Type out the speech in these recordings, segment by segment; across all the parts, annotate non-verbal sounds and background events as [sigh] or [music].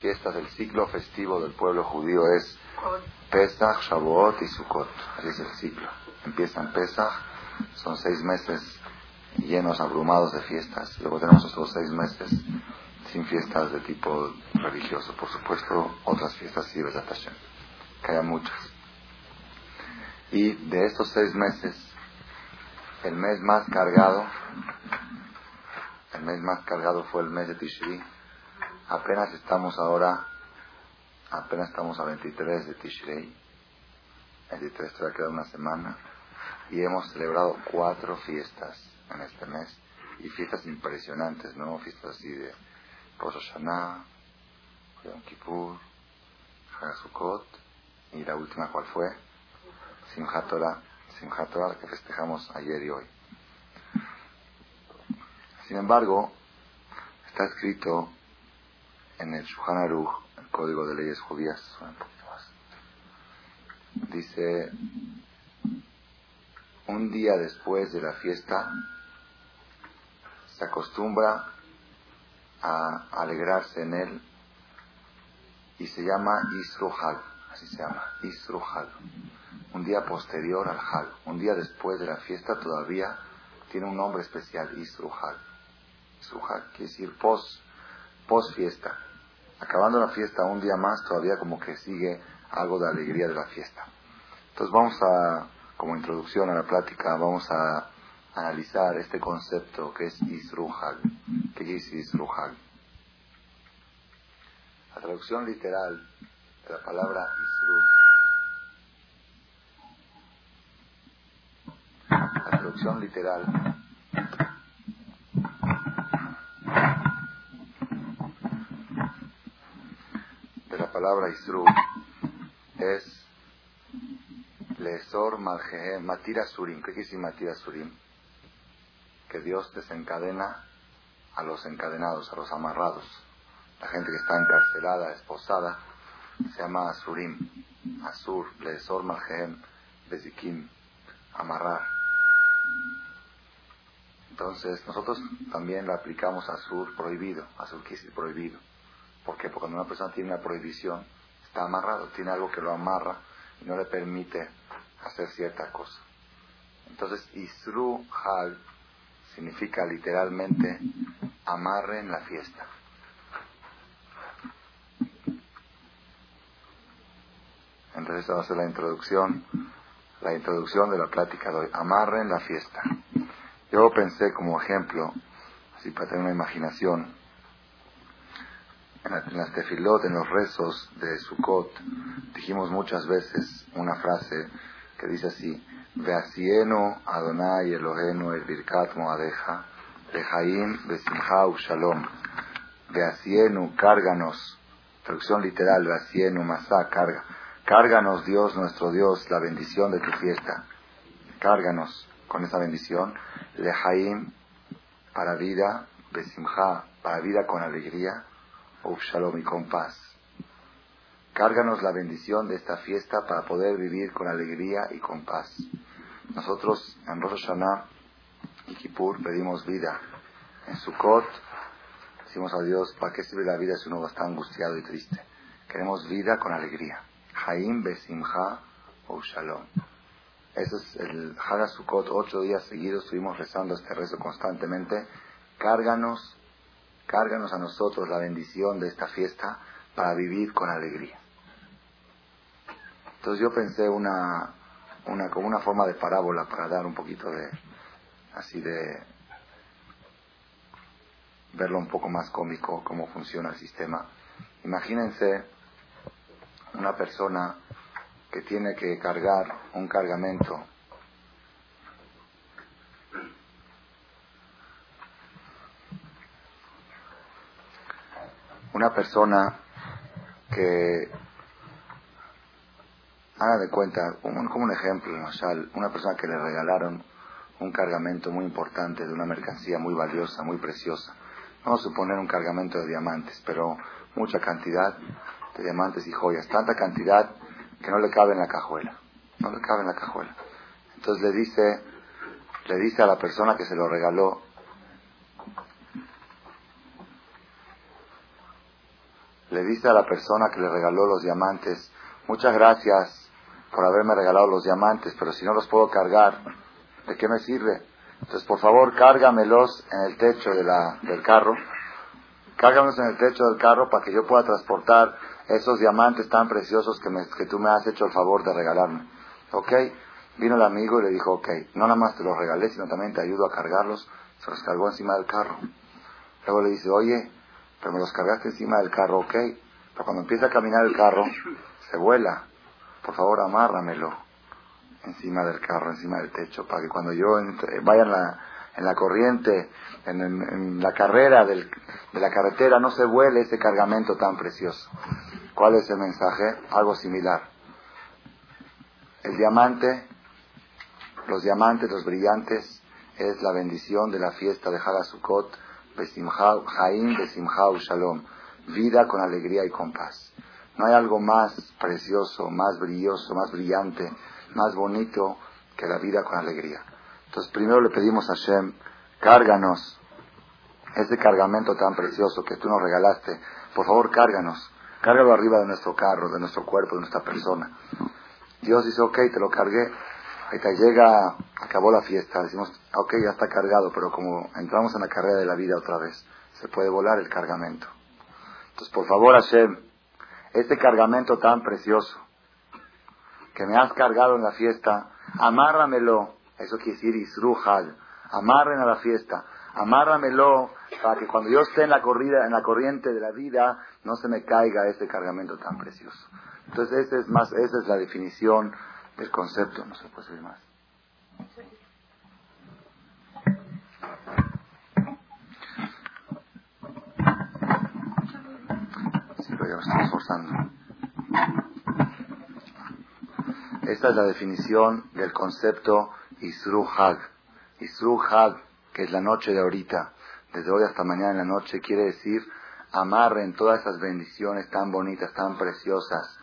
fiestas del ciclo festivo del pueblo judío es Pesach, Shavuot y Sukkot. Así es el ciclo. Empiezan Pesach, son seis meses llenos, abrumados de fiestas. Luego tenemos esos seis meses sin fiestas de tipo religioso. Por supuesto, otras fiestas sí, de Hashem, que haya muchas. Y de estos seis meses, el mes más cargado, el mes más cargado fue el mes de Tishri, Apenas estamos ahora, apenas estamos a 23 de Tishrei. 23 todavía queda una semana. Y hemos celebrado cuatro fiestas en este mes. Y fiestas impresionantes, ¿no? Fiestas así de Rosh Hashanah, Yom Kippur, Sukkot. Y la última, ¿cuál fue? Simchat Torah. Simchat que festejamos ayer y hoy. Sin embargo, está escrito en el Shulchan Aruch, el Código de Leyes Judías, un poquito más. Dice, un día después de la fiesta, se acostumbra a alegrarse en él y se llama Isruhal, así se llama, Isruhal. Un día posterior al Hal, un día después de la fiesta todavía tiene un nombre especial, Isruhal. Isruhal quiere decir post, post fiesta acabando la fiesta un día más, todavía como que sigue algo de alegría de la fiesta. Entonces vamos a, como introducción a la plática, vamos a analizar este concepto que es Isruhal. ¿Qué es Isruhal? La traducción literal de la palabra Isru. La traducción literal palabra Isru es Lesor Maljehem, Matira Surim. ¿Qué quiere decir Surim? Que Dios desencadena a los encadenados, a los amarrados. La gente que está encarcelada, esposada, se llama Asurim. Asur, Lesor Maljehem, Bezikim, amarrar. Entonces, nosotros también le aplicamos Asur prohibido. Asur quiere prohibido. ¿Por qué? Porque cuando una persona tiene una prohibición, está amarrado, tiene algo que lo amarra y no le permite hacer cierta cosa. Entonces, Isru Hal significa literalmente amarre en la fiesta. Entonces, esa va a ser la introducción, la introducción de la plática de hoy. Amarre en la fiesta. Yo pensé como ejemplo, así para tener una imaginación, en las tefilot, en los rezos de Sukkot, dijimos muchas veces una frase que dice así, Veasieno Adonai Elohenu el Birkat Moadeja, Lejaim Besimhau Shalom. Veasienu, cárganos, traducción literal, Veasienu, Masá, carga. Cárganos, Dios, nuestro Dios, la bendición de tu fiesta. Cárganos con esa bendición. Lejaim, para vida, Besimha, para vida con alegría. Uf Shalom y con paz. Cárganos la bendición de esta fiesta para poder vivir con alegría y con paz. Nosotros en Rosh Hashanah y Kippur pedimos vida. En Sukkot decimos a Dios, ¿para qué sirve la vida si uno está angustiado y triste? Queremos vida con alegría. Haim Besimha o Shalom. Ese es el Haga Sukkot. Ocho días seguidos estuvimos rezando este rezo constantemente. Cárganos Cárganos a nosotros la bendición de esta fiesta para vivir con alegría. Entonces yo pensé una, una, como una forma de parábola para dar un poquito de, así de, verlo un poco más cómico, cómo funciona el sistema. Imagínense una persona que tiene que cargar un cargamento una persona que haga de cuenta, como, un ejemplo, una persona que le regalaron un cargamento muy importante de una mercancía muy valiosa, muy preciosa. Vamos a suponer un cargamento de diamantes, pero mucha cantidad de diamantes y joyas, tanta cantidad que no le cabe en la cajuela, no le cabe en la cajuela. Entonces le dice, le dice a la persona que se lo regaló, le dice a la persona que le regaló los diamantes, muchas gracias por haberme regalado los diamantes, pero si no los puedo cargar, ¿de qué me sirve? Entonces, por favor, cárgamelos en el techo de la, del carro. Cárgamelos en el techo del carro para que yo pueda transportar esos diamantes tan preciosos que, me, que tú me has hecho el favor de regalarme. ¿Ok? Vino el amigo y le dijo, ok, no nada más te los regalé, sino también te ayudo a cargarlos. Se los cargó encima del carro. Luego le dice, oye, pero me los cargaste encima del carro, ok. Pero cuando empieza a caminar el carro, se vuela. Por favor, amárramelo encima del carro, encima del techo, para que cuando yo vaya en la, en la corriente, en, la carrera del, de la carretera, no se vuele ese cargamento tan precioso. ¿Cuál es el mensaje? Algo similar. El diamante, los diamantes, los brillantes, es la bendición de la fiesta de Hagasukot, Jaim Besimhau Shalom, vida con alegría y con paz. No hay algo más precioso, más brilloso, más brillante, más bonito que la vida con alegría. Entonces primero le pedimos a Hashem, cárganos ese cargamento tan precioso que tú nos regalaste, por favor cárganos, cárgalo arriba de nuestro carro, de nuestro cuerpo, de nuestra persona. Dios dice, ok, te lo cargué, Ahorita llega, acabó la fiesta, decimos, ok, ya está cargado, pero como entramos en la carrera de la vida otra vez, se puede volar el cargamento. Entonces, por favor, Hashem, este cargamento tan precioso que me has cargado en la fiesta, amárramelo, eso quiere decir isruhal, amarren a la fiesta, amárramelo para que cuando yo esté en la corrida, en la corriente de la vida, no se me caiga ese cargamento tan precioso. Entonces, esa es más, esa es la definición el concepto, no se puede decir más. Sí, pero ya me estoy esforzando. Esta es la definición del concepto Isru Hag. Isru Hag, que es la noche de ahorita, desde hoy hasta mañana en la noche, quiere decir amarren todas esas bendiciones tan bonitas, tan preciosas,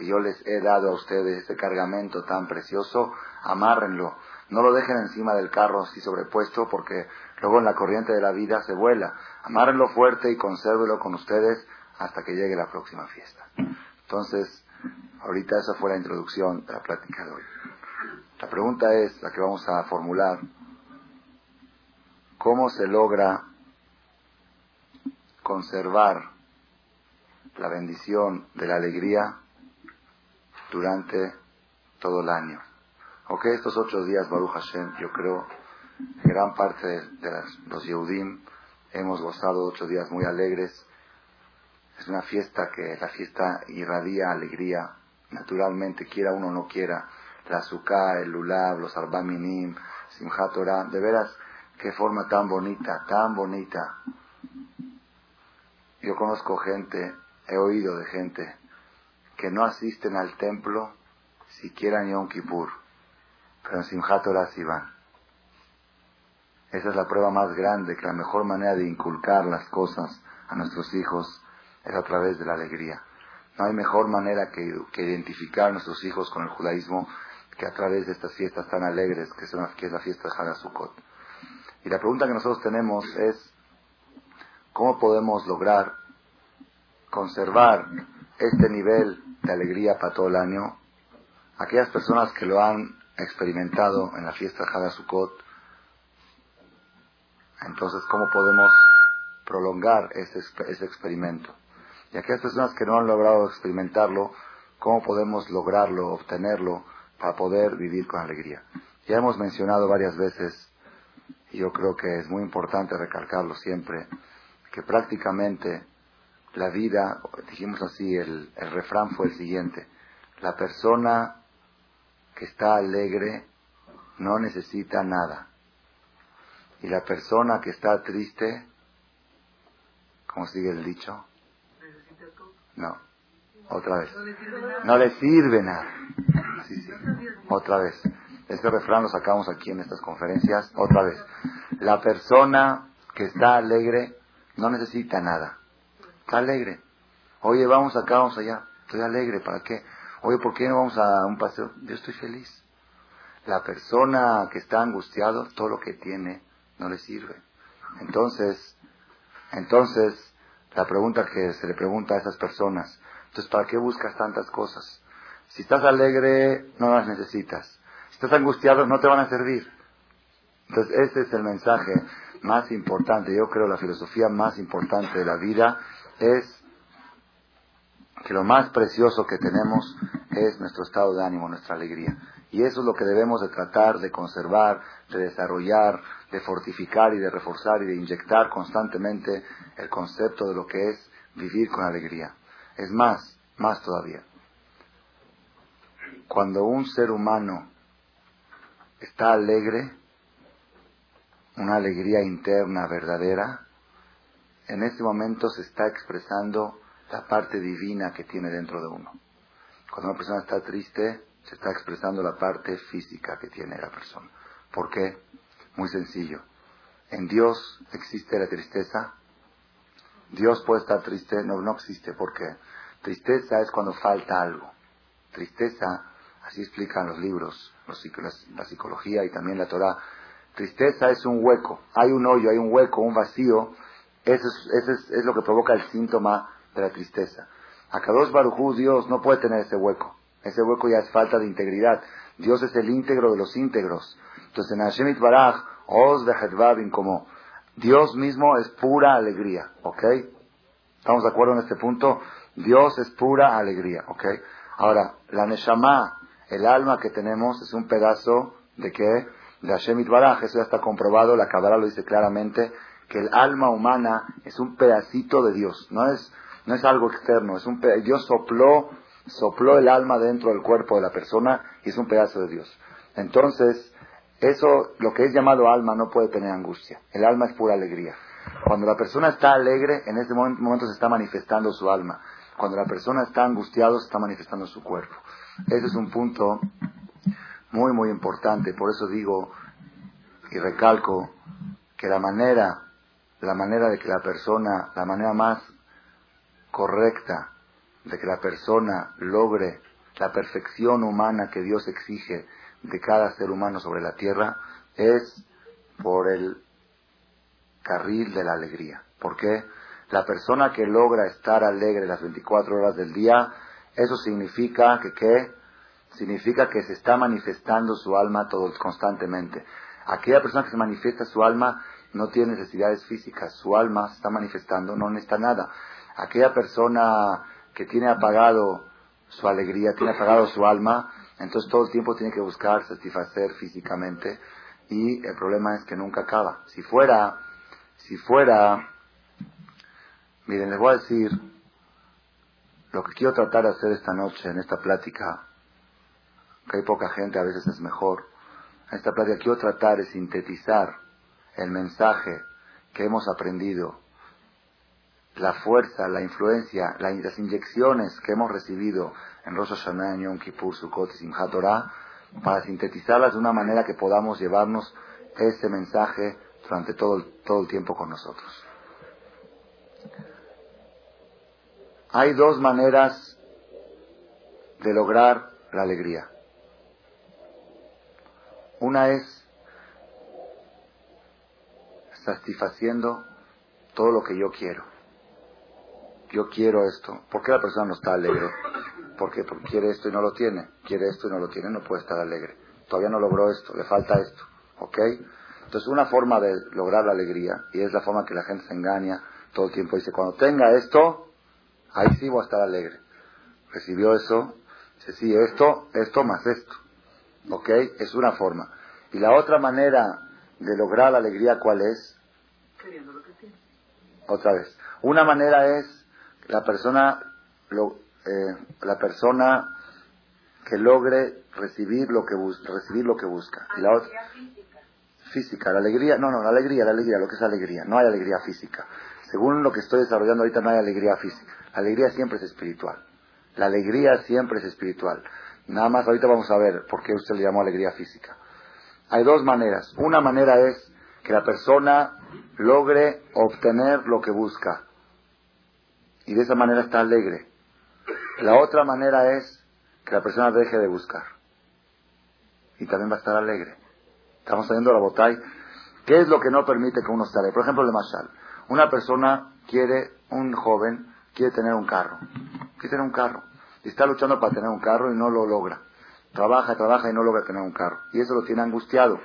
que yo les he dado a ustedes, este cargamento tan precioso, amárrenlo. No lo dejen encima del carro así sobrepuesto porque luego en la corriente de la vida se vuela. Amárrenlo fuerte y consérvelo con ustedes hasta que llegue la próxima fiesta. Entonces, ahorita esa fue la introducción de la plática de hoy. La pregunta es, la que vamos a formular, ¿cómo se logra conservar la bendición de la alegría durante todo el año. Ok, estos ocho días, Baruch Hashem, yo creo, gran parte de, los Yehudim hemos gozado ocho días muy alegres. Es una fiesta que la fiesta irradia alegría, naturalmente, quiera uno o no quiera. La Azúcar, el Lulab, los Arbaminim, Simchat Torah, de veras, qué forma tan bonita, tan bonita. Yo conozco gente, he oído de gente que no asisten al templo siquiera en Yom Kippur, pero en Simchat Torah van. Esa es la prueba más grande, que la mejor manera de inculcar las cosas a nuestros hijos es a través de la alegría. No hay mejor manera que, identificar a nuestros hijos con el judaísmo que a través de estas fiestas tan alegres que, son, que es la fiesta de Hagasukot. Y la pregunta que nosotros tenemos es, ¿cómo podemos lograr conservar este nivel de alegría para todo el año, aquellas personas que lo han experimentado en la fiesta de Hadasukot, entonces, ¿cómo podemos prolongar ese, ese experimento? Y aquellas personas que no han logrado experimentarlo, ¿cómo podemos lograrlo, obtenerlo, para poder vivir con alegría? Ya hemos mencionado varias veces, y yo creo que es muy importante recalcarlo siempre, que prácticamente la vida, dijimos así, el, el refrán fue el siguiente, la persona que está alegre no necesita nada. Y la persona que está triste, ¿cómo sigue el dicho? No, otra vez. No le sirve nada. Otra vez. Este refrán lo sacamos aquí en estas conferencias. Otra vez. La persona que está alegre no necesita nada. Está alegre. Oye, vamos acá, vamos allá. Estoy alegre, ¿para qué? Oye, ¿por qué no vamos a un paseo? Yo estoy feliz. La persona que está angustiado, todo lo que tiene no le sirve. Entonces, entonces, La pregunta que se le pregunta a esas personas, entonces, ¿para qué buscas tantas cosas? Si estás alegre, no las necesitas. Si estás angustiado, no te van a servir. Entonces, ese es el mensaje más importante. Yo creo la filosofía más importante de la vida es que lo más precioso que tenemos es nuestro estado de ánimo, nuestra alegría. Y eso es lo que debemos de tratar de conservar, de desarrollar, de fortificar y de reforzar y de inyectar constantemente el concepto de lo que es vivir con alegría. Es más, más todavía. Cuando un ser humano está alegre, una alegría interna verdadera, en ese momento se está expresando la parte divina que tiene dentro de uno. Cuando una persona está triste, se está expresando la parte física que tiene la persona. ¿Por qué? Muy sencillo. En Dios existe la tristeza. Dios puede estar triste, no, no existe. ¿Por qué? Tristeza es cuando falta algo. Tristeza, así explican los libros, la psicología y también la Torah. Tristeza es un hueco. Hay un hoyo, hay un hueco, un vacío. Eso es, es, lo que provoca el síntoma de la tristeza. A Kadosh Barujú, Dios no puede tener ese hueco. Ese hueco ya es falta de integridad. Dios es el íntegro de los íntegros. Entonces en Hashem Baraj, Oz como Dios mismo es pura alegría. ¿Ok? ¿Estamos de acuerdo en este punto? Dios es pura alegría. ¿Ok? Ahora, la Neshama, el alma que tenemos, es un pedazo de qué? De Hashem Baraj. Eso ya está comprobado. La Kabbalah lo dice claramente que el alma humana es un pedacito de Dios. No es, no es algo externo. Es un Dios sopló sopló el alma dentro del cuerpo de la persona y es un pedazo de Dios. Entonces, eso, lo que es llamado alma, no puede tener angustia. El alma es pura alegría. Cuando la persona está alegre, en ese momento, se está manifestando su alma. Cuando la persona está angustiada, se está manifestando su cuerpo. Ese es un punto muy, muy importante. Por eso digo y recalco que la manera, la manera de que la persona, la manera más correcta de que la persona logre la perfección humana que Dios exige de cada ser humano sobre la tierra es por el carril de la alegría. porque La persona que logra estar alegre las 24 horas del día, eso significa que ¿qué? Significa que se está manifestando su alma todo constantemente. Aquella persona que se manifiesta su alma no tiene necesidades físicas, su alma está manifestando, no necesita nada. Aquella persona que tiene apagado su alegría, tiene apagado su alma, entonces todo el tiempo tiene que buscar satisfacer físicamente y el problema es que nunca acaba. Si fuera, si fuera, miren, les voy a decir lo que quiero tratar de hacer esta noche en esta plática, que hay poca gente, a veces es mejor. En esta plática quiero tratar de sintetizar el mensaje que hemos aprendido la fuerza, la influencia, las inyecciones que hemos recibido en Rosh Hashanah, Yom Kippur, Sukkot y Torah, para sintetizarlas de una manera que podamos llevarnos ese mensaje durante todo el, todo el tiempo con nosotros. Hay dos maneras de lograr la alegría. Una es satisfaciendo todo lo que yo quiero yo quiero esto. ¿Por qué la persona no está alegre? ¿Por qué? Porque quiere esto y no lo tiene. Quiere esto y no lo tiene, no puede estar alegre. Todavía no logró esto, le falta esto. ¿Ok? Entonces, una forma de lograr la alegría, y es la forma que la gente se engaña todo el tiempo, dice, cuando tenga esto, ahí sí voy a estar alegre. Recibió eso, dice, sí, esto, esto más esto. ¿Ok? Es una forma. Y la otra manera de lograr la alegría, ¿cuál es? Queriendo lo que tiene. Otra vez. Una manera es la persona, lo, eh, la persona que logre recibir lo que busca, recibir lo que busca. Y la otra, física. la alegría, no, no, la alegría, la alegría, lo que es alegría, no hay alegría física. Según lo que estoy desarrollando ahorita no hay alegría física. La alegría siempre es espiritual. La alegría siempre es espiritual. Nada más ahorita vamos a ver por qué usted le llamó alegría física. Hay dos maneras. Una manera es que la persona logre obtener lo que busca y de esa manera está alegre. La otra manera es que la persona deje de buscar y también va a estar alegre. Estamos saliendo la ¿Qué es lo que no permite que uno esté? Por ejemplo, el Mashal. Una persona quiere un joven quiere tener un carro, quiere tener un carro, y está luchando para tener un carro y no lo logra. Trabaja, trabaja y no logra tener un carro. Y eso lo tiene angustiado.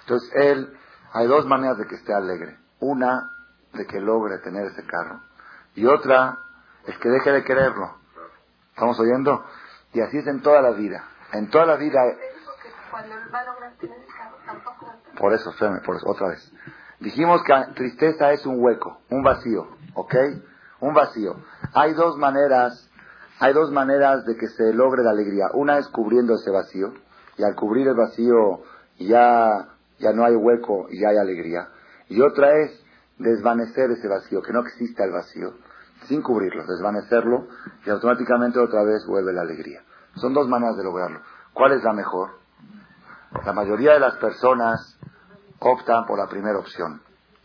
Entonces él, hay dos maneras de que esté alegre. Una, de que logre tener ese carro. Y otra, es que deje de quererlo. ¿Estamos oyendo? Y así es en toda la vida. En toda la vida... Por eso, por eso, otra vez. Dijimos que tristeza es un hueco, un vacío, ¿ok? Un vacío. Hay dos maneras, hay dos maneras de que se logre la alegría. Una es cubriendo ese vacío, y al cubrir el vacío ya, ya no hay hueco y ya hay alegría. Y otra es desvanecer ese vacío, que no exista el vacío, sin cubrirlo, desvanecerlo, y automáticamente otra vez vuelve la alegría. Son dos maneras de lograrlo. ¿Cuál es la mejor? La mayoría de las personas optan por la primera opción.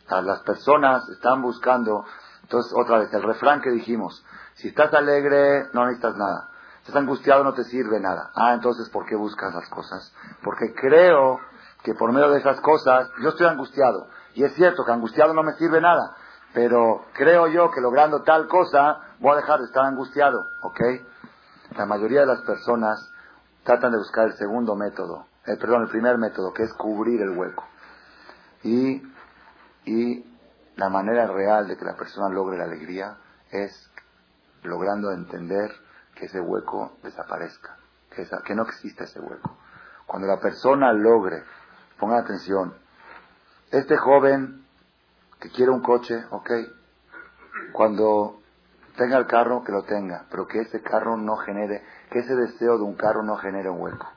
Las personas están buscando, entonces otra vez, el refrán que dijimos, si estás alegre no necesitas nada, si estás angustiado no te sirve nada. Ah, entonces ¿por qué buscas las cosas? Porque creo que por medio de esas cosas, yo estoy angustiado, y es cierto que angustiado no me sirve nada, pero creo yo que logrando tal cosa voy a dejar de estar angustiado, ¿ok? La mayoría de las personas tratan de buscar el segundo método, el, perdón, el primer método, que es cubrir el hueco. Y, y la manera real de que la persona logre la alegría es logrando entender que ese hueco desaparezca, que, que no exista ese hueco. Cuando la persona logre, pongan atención, este joven que quiere un coche, ok, cuando tenga el carro, que lo tenga, pero que ese carro no genere, que ese deseo de un carro no genere un hueco.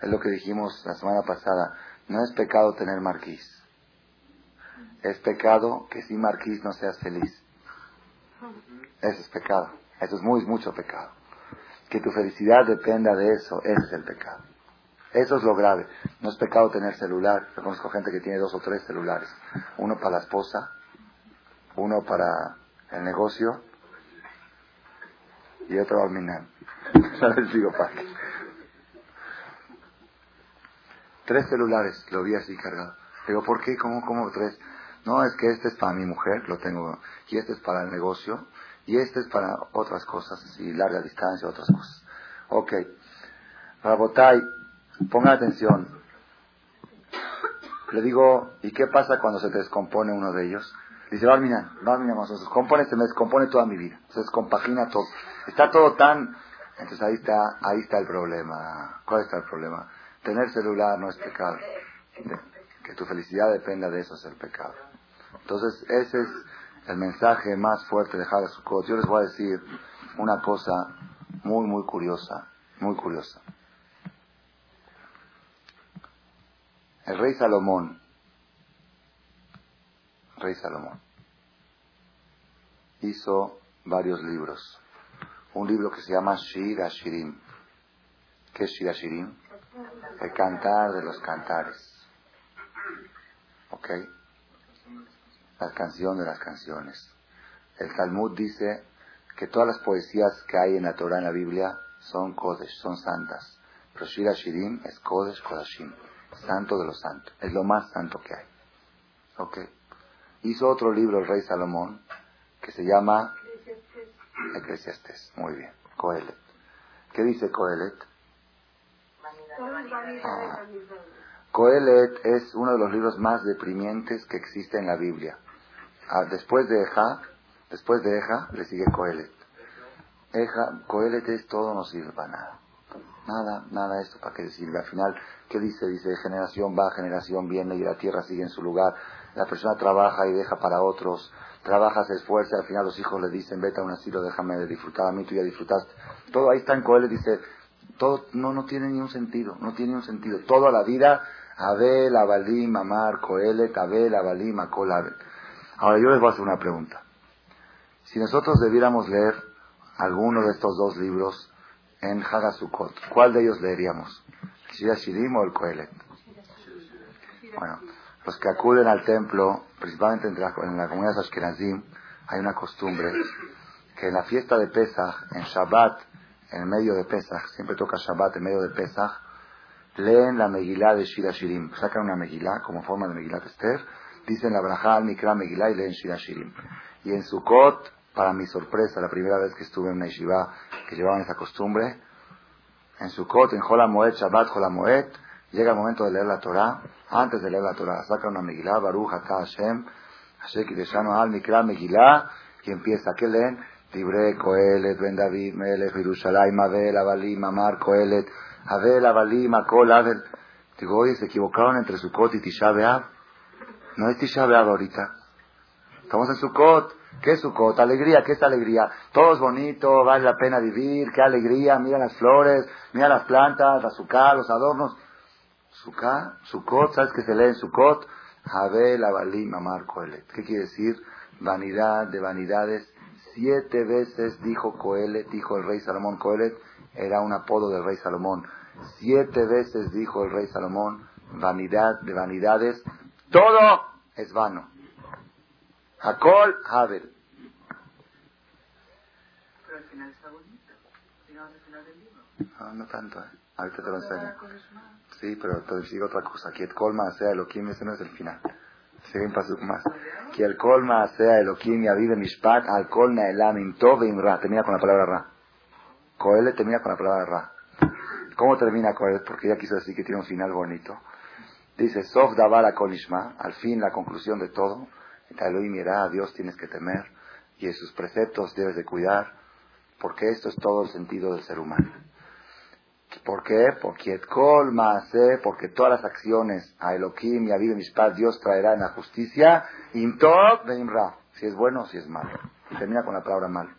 Es lo que dijimos la semana pasada. No es pecado tener marquís. Es pecado que sin marquís no seas feliz. Eso es pecado. Eso es muy, mucho pecado. Que tu felicidad dependa de eso, ese es el pecado. Eso es lo grave. No es pecado tener celular. Yo conozco gente que tiene dos o tres celulares. Uno para la esposa, uno para el negocio y otro al minar. [laughs] les digo para Tres celulares, lo vi así cargado. Digo, ¿por qué? ¿Cómo, cómo tres? No, es que este es para mi mujer, lo tengo, y este es para el negocio, y este es para otras cosas, y larga distancia, otras cosas. Ok. Rabotay, ponga atención. Le digo, ¿y qué pasa cuando se descompone uno de ellos? Dice, Barmina, Barmina, se descompone, se me descompone toda mi vida, se descompagina todo. Está todo tan... Entonces ahí está, ahí está el problema. ¿Cuál está el problema? Tener celular no es pecado. Que tu felicidad dependa de eso es el pecado. Entonces, ese es el mensaje más fuerte de Sukkot. Yo les voy a decir una cosa muy, muy curiosa, muy curiosa. El rey Salomón, rey Salomón, hizo varios libros. Un libro que se llama Shir Ashirim. ¿Qué es Shir Ashirim? El cantar de los cantares. ¿Ok? La canción de las canciones. El Talmud dice que todas las poesías que hay en la Torah, en la Biblia, son Kodesh, son santas. Pero Shira Shirim es Kodesh Kodashim, santo de los santos. Es lo más santo que hay. ¿Ok? Hizo otro libro el rey Salomón que se llama Eclesiastes. Muy bien. Coelet. ¿Qué dice Coelet? Coelet ah. es uno de los libros más deprimientes que existe en la Biblia. Ah, después de Eja, después de Eja, le sigue Coelet. Eja, Coelet es todo no sirve para nada. Nada, nada esto para que sirve. Al final, ¿qué dice? Dice, generación va, generación viene y la tierra sigue en su lugar. La persona trabaja y deja para otros. Trabaja, se esfuerza, al final los hijos le dicen, vete a un asilo, déjame de disfrutar a mí, tú ya disfrutaste. Todo ahí está en Coelet, dice, todo no, no tiene ni un sentido, no tiene ni un sentido. Toda la vida, Abel, Abalim, Amar, Coelet, Abel, Abalim, Akol, Abel. Ahora yo les voy a hacer una pregunta. Si nosotros debiéramos leer alguno de estos dos libros en Hagasukot, ¿cuál de ellos leeríamos? ¿Shira Shirim o el Coelet? Bueno, los que acuden al templo, principalmente en la, en la comunidad de Ashkenazim, hay una costumbre que en la fiesta de Pesach, en Shabbat, en el medio de Pesach, siempre toca Shabbat en medio de Pesach, leen la Megilá de Shira Shirim. Sacan una Megilá como forma de Megilá Esther, dicen la Braja al Mikra Megilá y leen Shira Shirim. Y en Sukkot, para mi sorpresa, la primera vez que estuve en una yeshiva que llevaban esa costumbre, en Sukkot, en Moed, Shabbat Moed, llega el momento de leer la Torah, antes de leer la Torah, saca una Megillah, Baruch Ata Hashem, Hashem Kideshanu Al Mikra Megillah, y empieza, ¿qué leen? Tibre, Koelet, Ben David, Melech, Yerushalayim, Abel, Avalim, Amar, Koelet, Abel, Avalim, Akol, Abel. Digo, oye, se equivocaron entre Sukkot y Tisha B'Av. No es Tisha ahorita. Estamos en Sukkot. ¿Qué es Sukkot? Alegría, ¿qué es alegría? Todo es bonito, vale la pena vivir, qué alegría, mira las flores, mira las plantas, azúcar, los adornos. Sukkot, Sukkot, ¿sabes qué se lee en Sukkot? Abel, Avalim, Amar, Koelet. ¿Qué quiere decir? Vanidad de vanidades Siete veces dijo Coelet, dijo el rey Salomón, Coelet era un apodo del rey Salomón. Siete veces dijo el rey Salomón, vanidad de vanidades, todo es vano. Hakol Havel. Pero al final está bonito. Digamos al final del libro. No, no tanto, ¿eh? Ahorita te lo enseño. Sí, pero te digo otra cosa. Que el colma sea Elohim, ese no es el final. Sigue un paso más. Que el colma sea Elohim y avive mishpat al colna elam imtov imra. Termina con la palabra ra. Coele termina con la palabra ra. ¿Cómo termina Coele? Porque ya quiso decir que tiene un final bonito. Dice, Sof davar kolishma, al fin la conclusión de todo. Elohim irá, a Dios tienes que temer y en sus preceptos debes de cuidar, porque esto es todo el sentido del ser humano. ¿Por qué? Porque porque todas las acciones a Elohim y a Vida Mishpat Dios traerá en la justicia, Imtov Imra, si es bueno o si es malo. Termina con la palabra mal.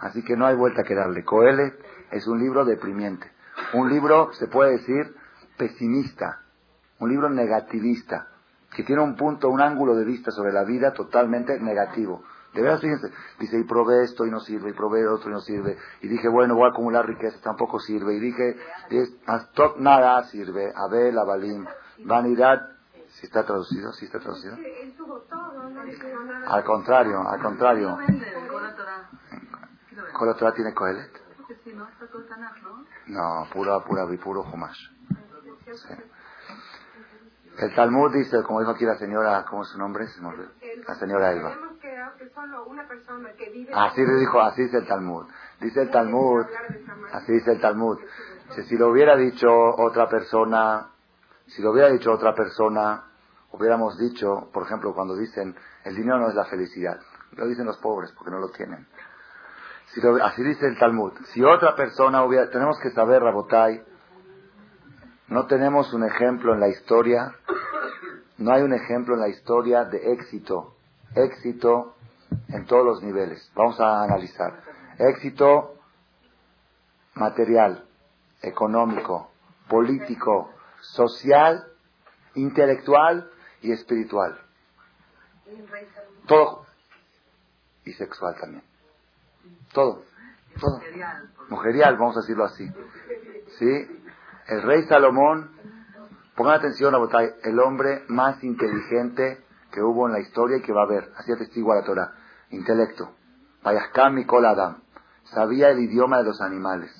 Así que no hay vuelta que darle. Coele es un libro deprimiente. Un libro, se puede decir, pesimista. Un libro negativista. Que tiene un punto, un ángulo de vista sobre la vida totalmente negativo. De verdad, fíjense, dice, y probé esto y no sirve, y probé otro y no sirve. Y dije, bueno, voy a acumular riqueza, tampoco sirve. Y dije, nada sirve. Abel, Abalim, vanidad. ¿Sí está traducido? ¿Sí está traducido? Al contrario, al contrario. ¿Con Torah tiene Coelet? No, pura, pura, puro Humash. El Talmud dice, como dijo aquí la señora, ¿cómo es su nombre? La señora Eva. Así le dijo, así dice el Talmud. Dice el Talmud, así dice el Talmud. Si lo hubiera dicho otra persona, si lo hubiera dicho otra persona, hubiéramos dicho, por ejemplo, cuando dicen, el dinero no es la felicidad. Lo dicen los pobres porque no lo tienen. Si así dice el Talmud. Si otra persona hubiera, tenemos que saber, Rabotai, no tenemos un ejemplo en la historia, no hay un ejemplo en la historia de éxito, éxito en todos los niveles. Vamos a analizar. Éxito material, económico, político, social, intelectual y espiritual. Todo. Y sexual también. Todo. Todo. Mujerial, vamos a decirlo así. ¿Sí? El rey Salomón, pongan atención a Botay, el hombre más inteligente que hubo en la historia y que va a haber, hacía testigo a la Torah, intelecto. Payaskam Mikol Adam, sabía el idioma de los animales.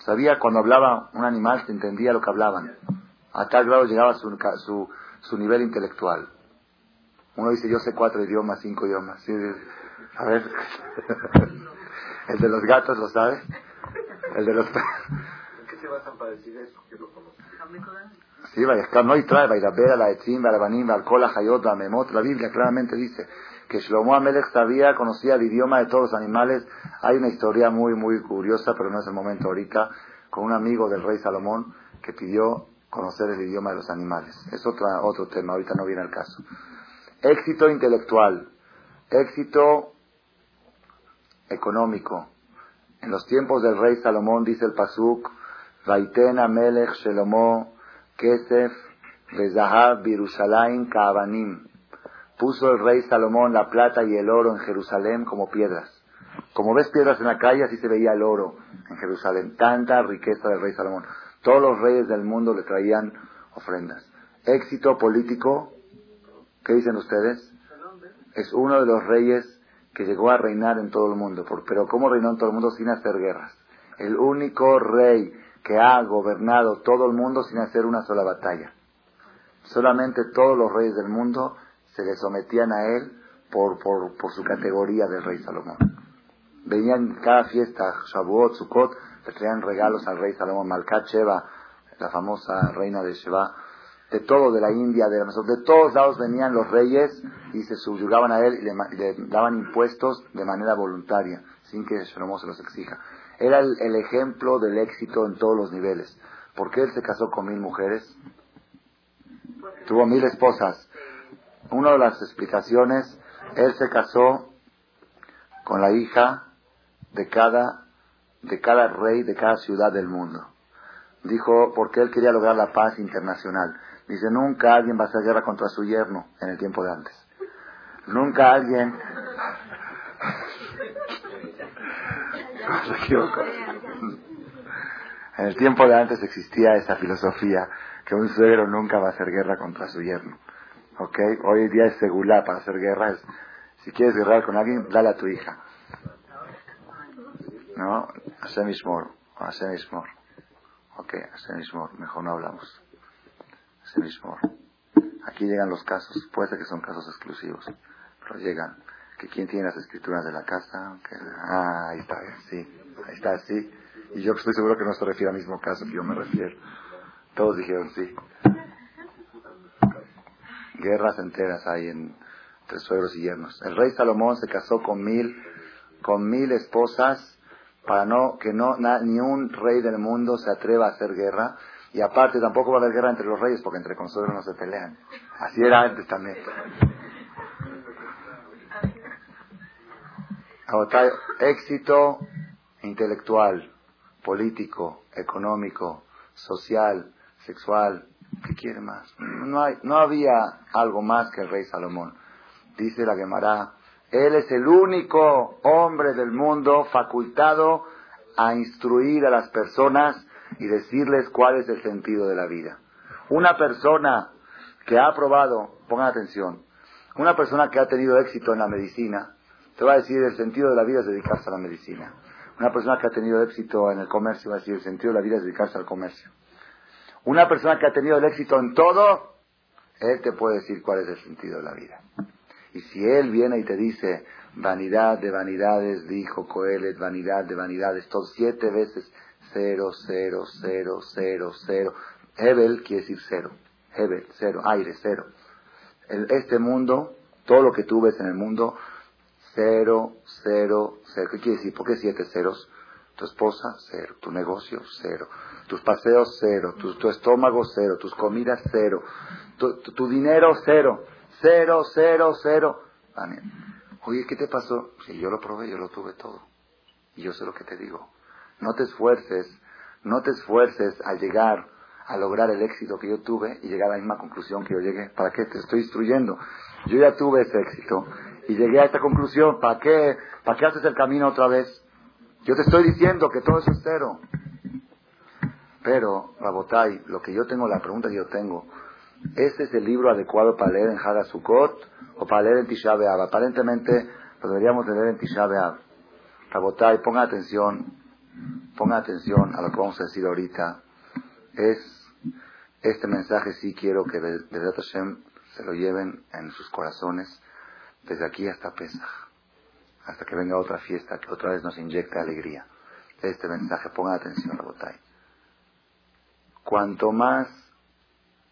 Sabía cuando hablaba un animal, se entendía lo que hablaban. A tal grado llegaba su, su, su nivel intelectual. Uno dice, yo sé cuatro idiomas, cinco idiomas. a ver, [laughs] el de los gatos lo sabe. El de los para decir eso? Que lo Sí, no y trae, Vairaber, la Etzim, Barabanim, Alcola, Hayot, Memot. La Biblia claramente dice que Shlomo Amelech sabía, conocía el idioma de todos los animales. Hay una historia muy, muy curiosa, pero no es el momento ahorita, con un amigo del rey Salomón que pidió conocer el idioma de los animales. Es otra, otro tema, ahorita no viene al caso. Éxito intelectual, éxito económico. En los tiempos del rey Salomón, dice el Pasuk, Vaitena Melech Shelomo Kesef Bezahav Birushalayim Kavanim. Puso el rey Salomón la plata y el oro en Jerusalén como piedras. Como ves piedras en la calle, así se veía el oro en Jerusalén. Tanta riqueza del rey Salomón. Todos los reyes del mundo le traían ofrendas. Éxito político, ¿qué dicen ustedes? Es uno de los reyes que llegó a reinar en todo el mundo. Pero ¿cómo reinó en todo el mundo sin hacer guerras? El único rey que ha gobernado todo el mundo sin hacer una sola batalla. Solamente todos los reyes del mundo se le sometían a él por, por, por su categoría del rey Salomón. Venían cada fiesta, Shavuot, Sukkot, le traían regalos al rey Salomón, Malkat Sheva, la famosa reina de Sheva, de todo, de la India, de, de todos lados venían los reyes y se subyugaban a él y le, daban impuestos de manera voluntaria, sin que Shlomo se los exija. Era el, ejemplo del éxito en todos los niveles. ¿Por qué él se casó con mil mujeres? Tuvo mil esposas. Una de las explicaciones, él se casó con la hija de cada, de cada rey de cada ciudad del mundo. Dijo, porque él quería lograr la paz internacional. Dice, nunca alguien va a hacer guerra contra su yerno en el tiempo de antes. Nunca alguien... [laughs] en el tiempo de antes existía esa filosofía que un suegro nunca va a hacer guerra contra su yerno. ¿Ok? Hoy día es segula para hacer guerra. si quieres guerrar con alguien, dale a tu hija. ¿No? Hashem. Hashem Ishmor. Ok, Hashem. Mejor no hablamos. Aquí llegan los casos, puede ser que son casos exclusivos, pero llegan. Que ¿Quién tiene las escrituras de la casa? ah, ahí está, sí, ahí está, sí. Y yo estoy seguro que no se refiere al mismo caso que yo me refiero. Todos dijeron sí. Guerras enteras hay en, entre suegros y yernos. El rey Salomón se casó con mil, con mil esposas para no que no ni un rey del mundo se atreva a hacer guerra y aparte tampoco va a haber guerra entre los reyes porque entre consuegros no se pelean. Así era antes también. Éxito intelectual, político, económico, social, sexual, ¿qué quiere más? No, hay, no había algo más que el rey Salomón. Dice la Gemara, él es el único hombre del mundo facultado a instruir a las personas y decirles cuál es el sentido de la vida. Una persona que ha probado, pongan atención, una persona que ha tenido éxito en la medicina, te va a decir el sentido de la vida es dedicarse a la medicina. Una persona que ha tenido éxito en el comercio va a decir el sentido de la vida es dedicarse al comercio. Una persona que ha tenido el éxito en todo, él te puede decir cuál es el sentido de la vida. Y si él viene y te dice, vanidad de vanidades, dijo Coelet, vanidad de vanidades, todo siete veces cero, cero, cero, cero, cero. Hebel quiere decir cero. Hebel, cero, aire, cero. este mundo, todo lo que tú ves en el mundo, cero, cero, cero. ¿Qué quiere decir? ¿Por qué siete ceros? Tu esposa, cero. Tu negocio, cero. Tus paseos, cero. Tu, estómago, cero. Tus comidas, cero. Tu, dinero, cero. Cero, cero, cero. Oye, ¿qué te pasó? Si yo lo probé, yo lo tuve todo. Y yo sé lo que te digo. No te esfuerces, no te esfuerces a llegar a lograr el éxito que yo tuve y llegar a la misma conclusión que yo llegué. ¿Para qué te estoy instruyendo? Yo ya tuve ese éxito y llegué a esta conclusión. ¿Para qué, para qué haces el camino otra vez? Yo te estoy diciendo que todo eso es cero. Pero, Rabotai, lo que yo tengo, la pregunta que yo tengo, ¿este es el libro adecuado para leer en Hagasukot o para leer en Tisha Aparentemente lo deberíamos leer en Tisha B'Av. Rabotai, ponga atención, Ponga atención a lo que vamos a decir ahorita. Es este mensaje sí quiero que desde Hashem se lo lleven en sus corazones desde aquí hasta Pesach, hasta que venga otra fiesta que otra vez nos inyecte alegría. Este mensaje, ponga atención, Rabotay. Cuanto más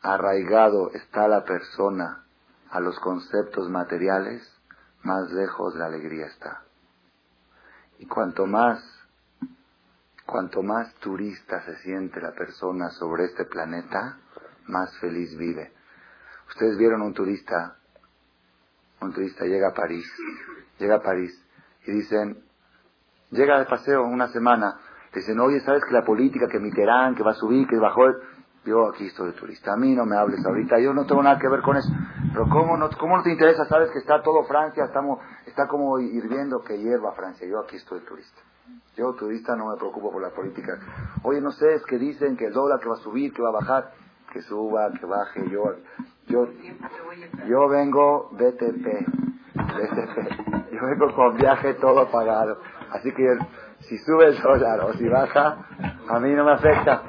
arraigado está la persona a los conceptos materiales, más lejos la alegría está. Y cuanto más Cuanto más turista se siente la persona sobre este planeta, más feliz vive. Ustedes vieron un turista, un turista llega a París, llega a París y dicen, llega de paseo una semana, dicen, oye, ¿sabes que la política, que Mitterrand, que va a subir, que bajó? Yo aquí estoy de turista, a mí no me hables ahorita, yo no tengo nada que ver con eso. Pero ¿cómo no, te interesa? Sabes que está todo Francia, estamos, está como hirviendo que hierva Francia, yo aquí estoy de turista. Yo, turista, no me preocupo por la política. Oye, no sé, es que dicen que el dólar que va a subir, que va a bajar, que suba, que baje. Yo, yo, yo vengo BTP, BTP. Yo vengo con viaje todo pagado. Así que si sube el dólar o si baja, a mí no me afecta.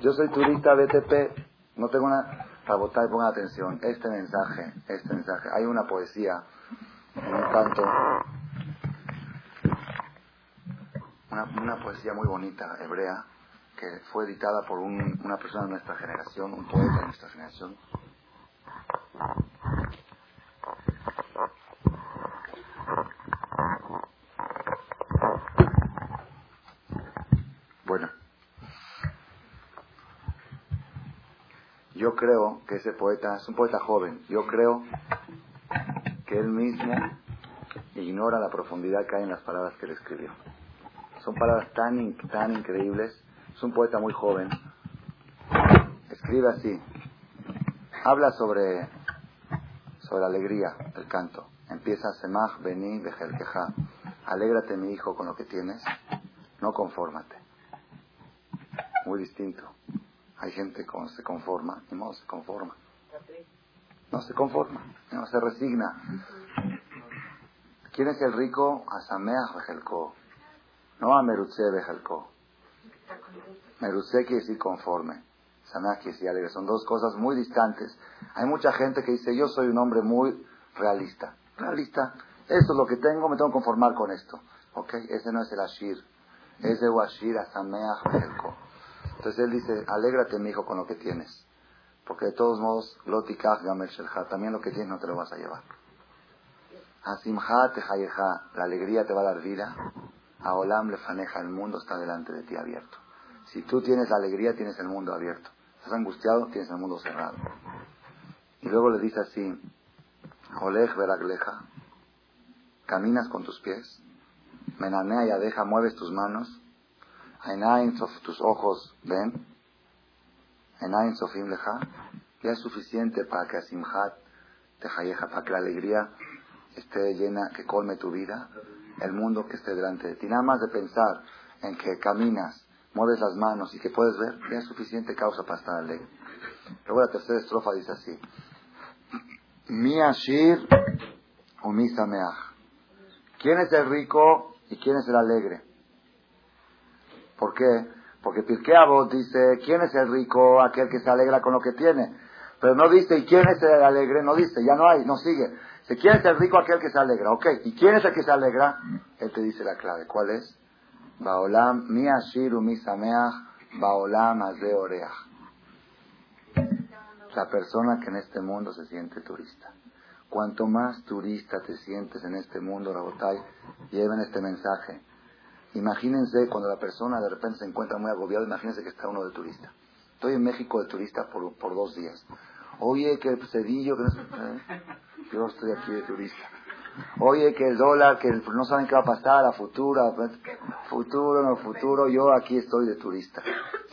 Yo soy turista BTP, no tengo nada. Para votar, pongan atención. Este mensaje, este mensaje. Hay una poesía canto una, una poesía muy bonita, hebrea, que fue editada por un- una persona de nuestra generación, un poeta de nuestra generación. Bueno, yo creo que ese poeta es un poeta joven. Yo creo que él mismo ignora la profundidad que hay en las palabras que él escribió. Son palabras tan, tan increíbles. Es un poeta muy joven. Escribe así. Habla sobre, sobre la alegría del canto. Empieza Semach, Beni, Bejelkeja. Alégrate, mi hijo, con lo que tienes. No confórmate. Muy distinto. Hay gente que se conforma y no se conforma. No se conforma, no se resigna. ¿Quién es el rico? Asameach Bejelko. No a Bejelko. Merutze quiere decir conforme. Sameach quiere decir alegre. Son dos cosas muy distantes. Hay mucha gente que dice, yo soy un hombre muy realista. Realista. Esto es lo que tengo, me tengo que conformar con esto. ¿Ok? Ese no es el Ashir. Ese es Ashir Asameach Bejelko. Entonces él dice, alégrate, mi hijo, con lo que tienes. Porque de todos modos, Lotikach Gamer Shelcha, también lo que tienes no te lo vas a llevar. Asimha Tejayeja, la alegría te va a dar vida. A Olam Lefaneja, el mundo está delante de ti abierto. Si tú tienes alegría, tienes el mundo abierto. Estás angustiado, tienes el mundo cerrado. Y luego le dice así, Olej Veragleja, caminas con tus pies, Menanea Yadeja, mueves tus manos, Ainain tus ojos ven, Enain Sofim Leja, ya es suficiente para que Asimhat Tejayeja, para que la alegría esté llena, que colme tu vida, el mundo que esté delante de ti. Nada más de pensar en que caminas, mueves las manos y que puedes ver, ya es suficiente causa para estar alegre. Luego la tercera estrofa dice así. Mi Ashir o mi Sameach. ¿Quién es el rico y quién es el alegre? ¿Por qué? Porque Pirkei dice, ¿quién es el rico? Aquel que se alegra con lo que tiene. Pero no dice, ¿y quién es el alegre? No dice, ya no hay, no sigue. Dice, ¿quién es rico? Aquel que se alegra. Ok, ¿y quién es el que se alegra? Él te dice la clave. ¿Cuál es? Baolam, mi ashiru mi sameach, baolam azde oreach. La persona que en este mundo se siente turista. Cuanto más turista te sientes en este mundo, Rabotai, lleven este mensaje. Imagínense cuando la persona de repente se encuentra muy agobiada, imagínense que está uno de turista. Estoy en México de turista por, por dos días. Oye, que el cedillo, que no, sé, ¿eh? yo estoy aquí de turista. Oye, que el dólar, que el- no saben qué va a pasar a futuro, futuro, no futuro, yo aquí estoy de turista.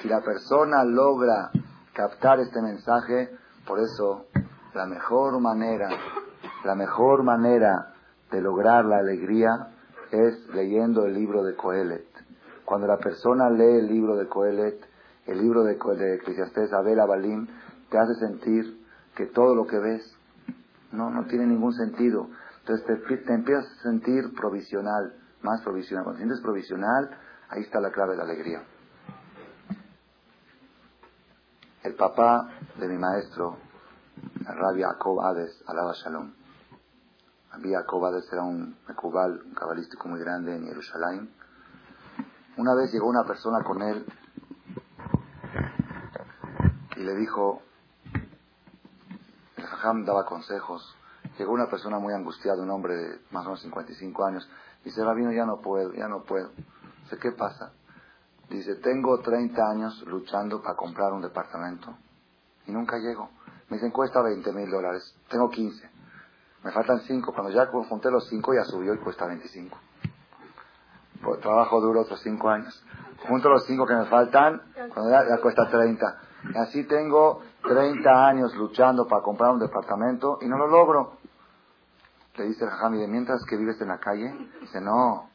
Si la persona logra captar este mensaje, por eso la mejor manera, la mejor manera de lograr la alegría es leyendo el libro de Coelet. Cuando la persona lee el libro de Coelet, el libro de, de Eclesiastés, Abel Abalim, te hace sentir que todo lo que ves no, no tiene ningún sentido. Entonces te, pi- te empiezas a sentir provisional, más provisional. Cuando te sientes provisional, ahí está la clave de la alegría. El papá de mi maestro, el Rabbi Hades, alaba Shalom. Rabbi Jacob Hades era un mecubal, un cabalístico muy grande en Jerusalén. Una vez llegó una persona con él y le dijo, el Jajam daba consejos. Llegó una persona muy angustiada, un hombre de más o menos 55 años. Dice, Rabino, ya no puedo, ya no puedo. Dice, ¿qué pasa? Dice, tengo 30 años luchando para comprar un departamento y nunca llego. Me dicen, cuesta 20 mil dólares. Tengo 15. Me faltan 5. Cuando ya junté los 5 ya subió y cuesta 25. Por trabajo duro otros 5 años. Junto los 5 que me faltan, cuando ya cuesta 30. Y así tengo 30 años luchando para comprar un departamento y no lo logro. Le dice el jajam, ¿y de mientras que vives en la calle? Dice, no,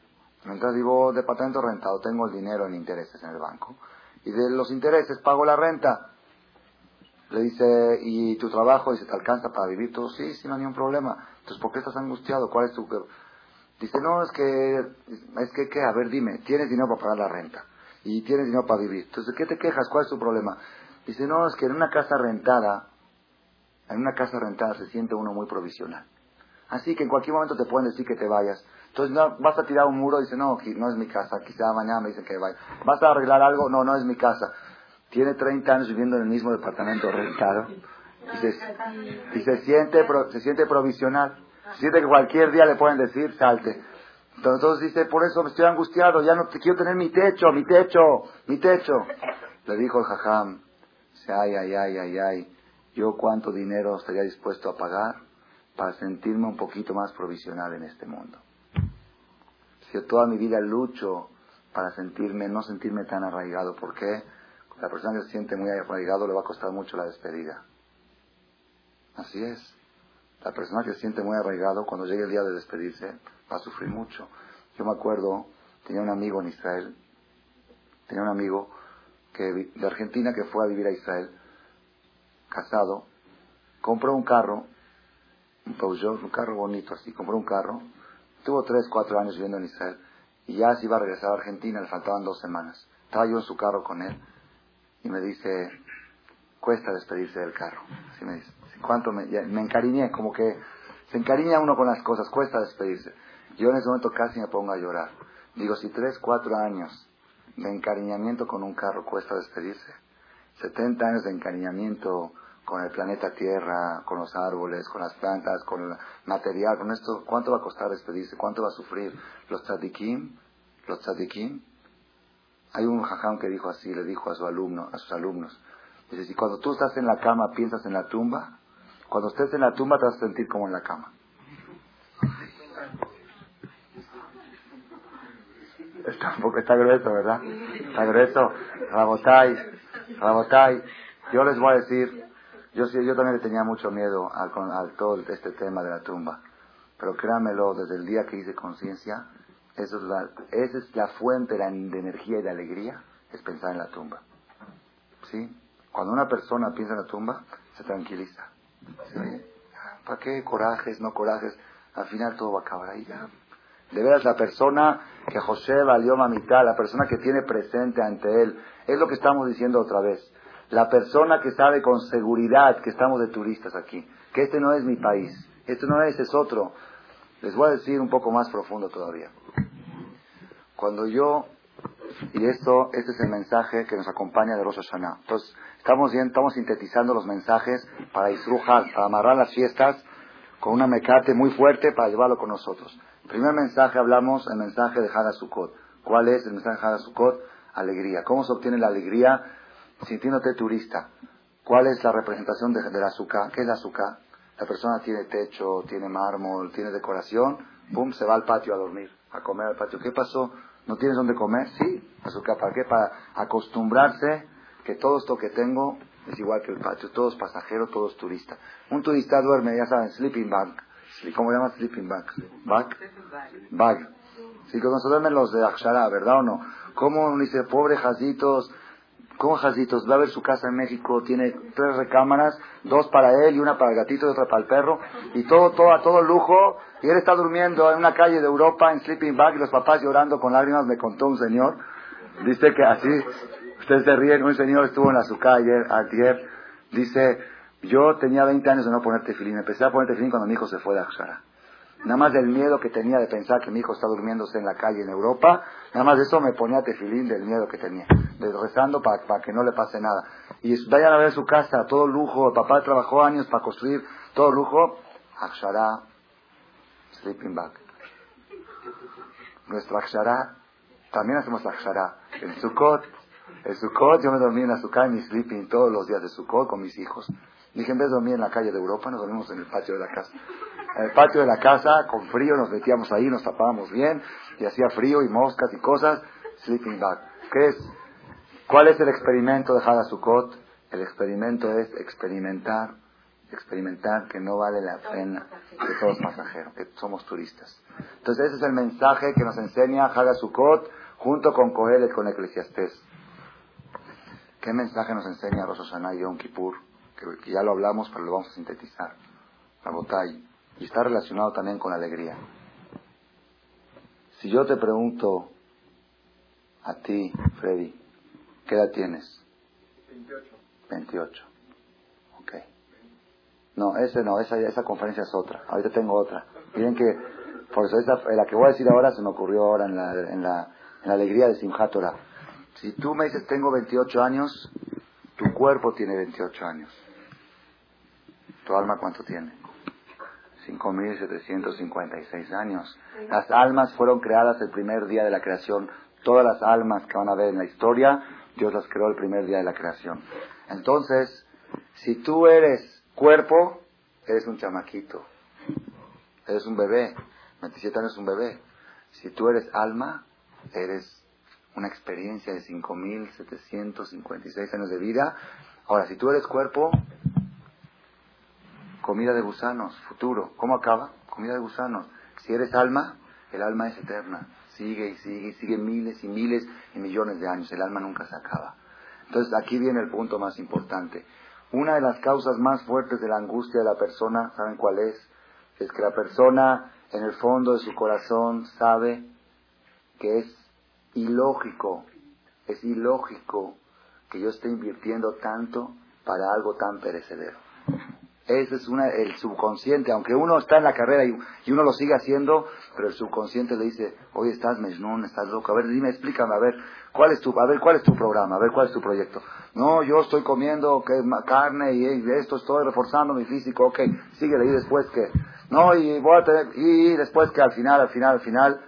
mientras vivo departamento rentado, tengo el dinero en intereses en el banco. Y de los intereses pago la renta. Le dice, ¿y tu trabajo? Dice, ¿te alcanza para vivir todo? Sí, sí, no hay ningún problema. Entonces, ¿por qué estás angustiado? ¿Cuál es tu...? Dice, no, es que, es que, ¿qué? A ver, dime, ¿tienes dinero para pagar la renta? Y tienes dinero para vivir. Entonces, ¿qué te quejas? ¿Cuál es tu problema? Dice, no, es que en una casa rentada, en una casa rentada se siente uno muy provisional. Así que en cualquier momento te pueden decir que te vayas. Entonces no, vas a tirar un muro y dice, no, no es mi casa, quizá mañana me dicen que vaya. ¿Vas a arreglar algo? No, no es mi casa. Tiene 30 años viviendo en el mismo departamento rentado y se, y se siente, se siente provisional. Siente que cualquier día le pueden decir, salte. Entonces dice, por eso me estoy angustiado, ya no quiero tener mi techo, mi techo, mi techo. Le dijo el jajam, ay, ay, ay, ay, ay, yo cuánto dinero estaría dispuesto a pagar para sentirme un poquito más provisional en este mundo. Si yo toda mi vida lucho para sentirme, no sentirme tan arraigado, ¿por qué? La persona que se siente muy arraigado le va a costar mucho la despedida. Así es. La persona que se siente muy arraigado, cuando llegue el día de despedirse, va a sufrir mucho. Yo me acuerdo, tenía un amigo en Israel, tenía un amigo que, de Argentina que fue a vivir a Israel, casado, compró un carro, un Peugeot, un carro bonito así, compró un carro, tuvo tres, cuatro años viviendo en Israel, y ya se iba a regresar a Argentina, le faltaban dos semanas. Estaba yo en su carro con él, y me dice, cuesta despedirse del carro. Así me dice, ¿cuánto me, me encariñé? Como que se encariña uno con las cosas, cuesta despedirse. Yo en ese momento casi me pongo a llorar. Digo, si tres, cuatro años de encariñamiento con un carro cuesta despedirse, 70 años de encariñamiento con el planeta Tierra, con los árboles, con las plantas, con el material, con esto, ¿cuánto va a costar despedirse? ¿Cuánto va a sufrir? Los tzadikim, los tzadikim, hay un jajam que dijo así, le dijo a su alumno, a sus alumnos, dice, si cuando tú estás en la cama piensas en la tumba, cuando estés en la tumba te vas a sentir como en la cama. Está, está grueso, ¿verdad? Está grueso. Rabotai, Rabotai. Yo les voy a decir, yo, yo también le tenía mucho miedo al, al todo este tema de la tumba. Pero créanmelo, desde el día que hice conciencia, esa es la fuente de, energía y de alegría, es pensar en la tumba. ¿Sí? Cuando una persona piensa en la tumba, se tranquiliza. ¿Para qué corajes, no corajes? Al final todo va a acabar ahí ya. De veras, la persona que José valió mamita, la persona que tiene presente ante él, es lo que estamos diciendo otra vez. La persona que sabe con seguridad que estamos de turistas aquí, que este no es mi país, este no es, es otro. Les voy a decir un poco más profundo todavía. Cuando yo, y esto, este es el mensaje que nos acompaña de Rosh Hashanah. Entonces, estamos, bien, estamos sintetizando los mensajes para disrujar, para amarrar las fiestas con una mecate muy fuerte para llevarlo con nosotros. El primer mensaje hablamos, el mensaje de Hadasukot. ¿Cuál es el mensaje de Hadasukot? Alegría. ¿Cómo se obtiene la alegría sintiéndote turista? ¿Cuál es la representación de, la azúcar? ¿Qué es la azúcar? La persona tiene techo, tiene mármol, tiene decoración, ¡pum! se va al patio a dormir, a comer al patio. ¿Qué pasó? ¿No tienes dónde comer? Sí, azúcar. ¿Para qué? Para acostumbrarse que todo esto que tengo es igual que el patio. Todo es pasajero, todo es turista. Un turista duerme, ya saben, sleeping bag. ¿Cómo se llama sleeping bag? Bag. Bag. Sí, que se duermen los de Akshara, ¿verdad o no? ¿Cómo dice, pobre Jazitos, ¿Cómo Jazitos? Va a ver su casa en México, tiene tres recámaras, dos para él y una para el gatito y otra para el perro, y todo, todo, a todo lujo, y él está durmiendo en una calle de Europa en sleeping bag y los papás llorando con lágrimas, me contó un señor, dice que así, ustedes se ríen, un señor estuvo en la azúcar ayer, ayer, dice, yo tenía 20 años de no poner tefilín, empecé a poner tefilín cuando mi hijo se fue de Akshara. Nada más del miedo que tenía de pensar que mi hijo está durmiéndose en la calle en Europa, nada más de eso me ponía tefilín del miedo que tenía, rezando para, que no le pase nada. Y vayan a ver su casa, todo lujo, el papá trabajó años para construir todo lujo, Akshara, sleeping bag. Nuestra Akshara, también hacemos Akshara. En Sukkot, en Sukkot yo me dormí en Azúcar en mi sleeping todos los días de Sukkot con mis hijos. Dije, en vez de dormir en la calle de Europa, nos dormimos en el patio de la casa en el patio de la casa, con frío, nos metíamos ahí, nos tapábamos bien, y hacía frío y moscas y cosas, sleeping bag. ¿Qué es? ¿Cuál es el experimento de Hadasukot? El experimento es experimentar, experimentar que no vale la pena que somos pasajeros, que somos turistas. Entonces ese es el mensaje que nos enseña Hadasukot junto con Coelet, con Eclesiastés. ¿Qué mensaje nos enseña Rosh Hashanah y Yom Kippur? Que, ya lo hablamos, pero lo vamos a sintetizar. Rabotai. Y está relacionado también con alegría. Si yo te pregunto a ti, Freddy, ¿qué edad tienes? 28. 28. Ok. No, ese no, esa, esa conferencia es otra. Ahorita tengo otra. Miren que, por eso esa, la que voy a decir ahora se me ocurrió ahora en la, en la, en la alegría de Simchat Torah. Si tú me dices tengo 28 años, tu cuerpo tiene 28 años. ¿Tu alma cuánto tiene? 5.756 años. Las almas fueron creadas el primer día de la creación. Todas las almas que van a ver en la historia, Dios las creó el primer día de la creación. Entonces, si tú eres cuerpo, eres un chamaquito. Eres un bebé. 27 años es un bebé. Si tú eres alma, eres una experiencia de 5.756 años de vida. Ahora, si tú eres cuerpo, comida de gusanos, futuro. ¿Cómo acaba? Comida de gusanos. Si eres alma, el alma es eterna. Sigue y sigue y sigue miles y miles y millones de años. El alma nunca se acaba. Entonces aquí viene el punto más importante. Una de las causas más fuertes de la angustia de la persona, ¿saben cuál es? Es que la persona en el fondo de su corazón sabe que es ilógico, es ilógico que yo esté invirtiendo tanto para algo tan perecedero. Ese es una, el subconsciente, aunque uno está en la carrera y, y, uno lo sigue haciendo, pero el subconsciente le dice, oye, estás mejnún, estás loco, a ver, dime, explícame, a ver, ¿cuál es tu, a ver, cuál es tu programa, a ver, cuál es tu proyecto? No, yo estoy comiendo carne y, y esto, estoy reforzando mi físico, ok, síguele, y después que, no, y voy a tener, y después que al final, al final, al final,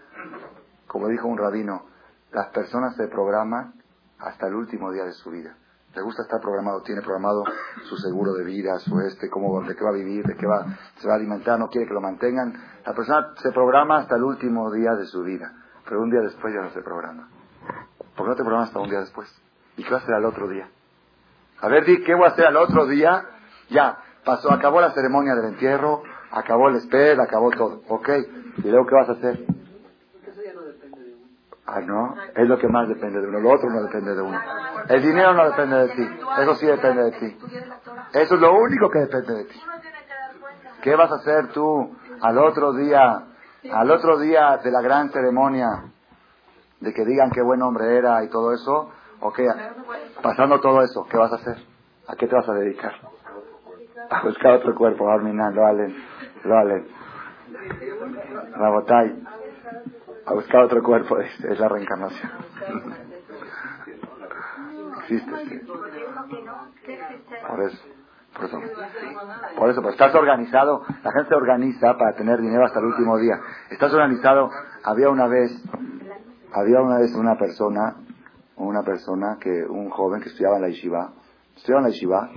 como dijo un rabino, las personas se programan hasta el último día de su vida. Le gusta estar programado, tiene programado su seguro de vida, su este, cómo, de qué va a vivir, de qué va, se va a alimentar, no quiere que lo mantengan. La persona se programa hasta el último día de su vida, pero un día después ya no se programa. ¿Por qué no te programas hasta un día después? ¿Y qué va a hacer al otro día? A ver, di, ¿qué voy a hacer al otro día? Ya, pasó, acabó la ceremonia del entierro, acabó el esped, acabó todo, ¿ok? ¿Y luego qué vas a hacer? Ah, no, es lo que más depende de uno. Lo otro no depende de uno. El dinero no depende de ti. Eso sí depende de ti. Eso es lo único que depende de ti. ¿Qué vas a hacer tú al otro día, al otro día de la gran ceremonia, de que digan qué buen hombre era y todo eso? ¿O qué? Pasando todo eso, ¿qué vas a hacer? ¿A qué te vas a dedicar? A buscar otro cuerpo, Arminan, lo valen, lo valen. Rabotay a buscar otro cuerpo, es, la reencarnación. Existe, sí. Por eso, por eso, por eso, pues estás organizado, la gente se organiza para tener dinero hasta el último día. Estás organizado, había una vez, había una vez una persona, una persona que, un joven que estudiaba en la yeshiva, estudiaba en la yeshiva,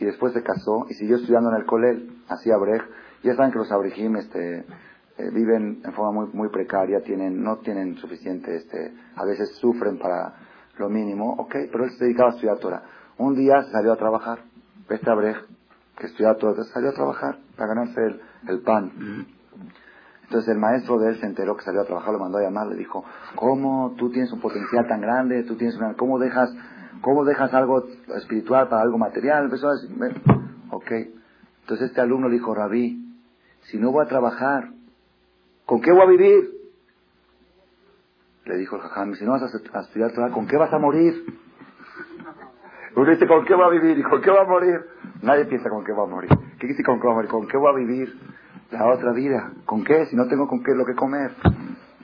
y después se casó y siguió estudiando en el colel, hacía brej, ya saben que los abrejim, este, eh, viven en forma muy, muy precaria, tienen, no tienen suficiente, este, a veces sufren para lo mínimo, ok, pero él se dedicaba a estudiar Torah. Un día salió a trabajar, este Abrej, que estudiaba Torah, salió a trabajar para ganarse el, el pan. Entonces el maestro de él se enteró que salió a trabajar, lo mandó a llamar, le dijo, ¿cómo tú tienes un potencial tan grande? ¿Tú tienes una, ¿Cómo dejas, cómo dejas algo espiritual para algo material? Empezó a decir, ok. Entonces este alumno le dijo, Rabí, si no voy a trabajar, ¿Con qué voy a vivir? Le dijo el jajam, si no vas a estudiar Torah, ¿con qué vas a morir? Uno dice, ¿con qué va a vivir? ¿Y con qué va a morir? Nadie piensa con qué va a morir. ¿Qué dice con qué va a morir? ¿Con qué voy a vivir la otra vida? ¿Con qué? Si no tengo con qué lo que comer.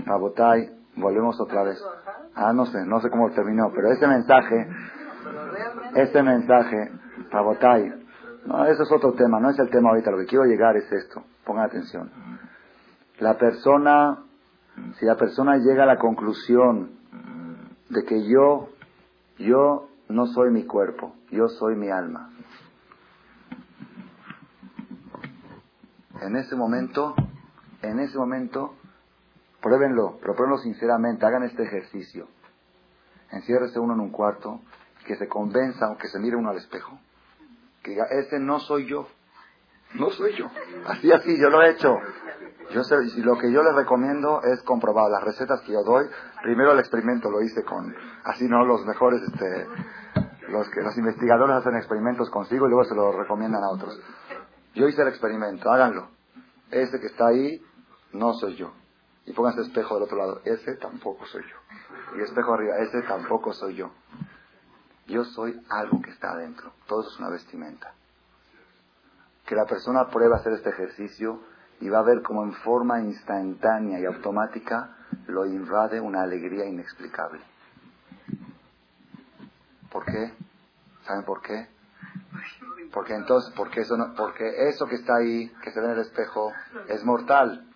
Abotay, volvemos otra vez. Ah, no sé, no sé cómo terminó, pero ese mensaje, ese mensaje, Abotay, no, eso es otro tema, no es el tema ahorita, lo que quiero llegar es esto, pongan atención la persona, si la persona llega a la conclusión de que yo, yo no soy mi cuerpo, yo soy mi alma. En ese momento, en ese momento, pruébenlo, pero pruébenlo sinceramente, hagan este ejercicio. Enciérrese uno en un cuarto, que se convenza o que se mire uno al espejo, que diga, ese no soy yo, no soy yo. Así, así, yo lo he hecho. Yo sé, y lo que yo les recomiendo es comprobar las recetas que yo doy. Primero el experimento lo hice con, así no los mejores, este, los que los investigadores hacen experimentos consigo y luego se lo recomiendan a otros. Yo hice el experimento, háganlo. Ese que está ahí no soy yo. Y pónganse espejo del otro lado, ese tampoco soy yo. Y espejo arriba, ese tampoco soy yo. Yo soy algo que está adentro. Todo eso es una vestimenta. Que la persona pruebe hacer este ejercicio y va a ver como en forma instantánea y automática lo invade una alegría inexplicable. ¿Por qué? ¿Saben por qué? Porque entonces, porque eso, no, porque eso que está ahí, que se ve en el espejo, es mortal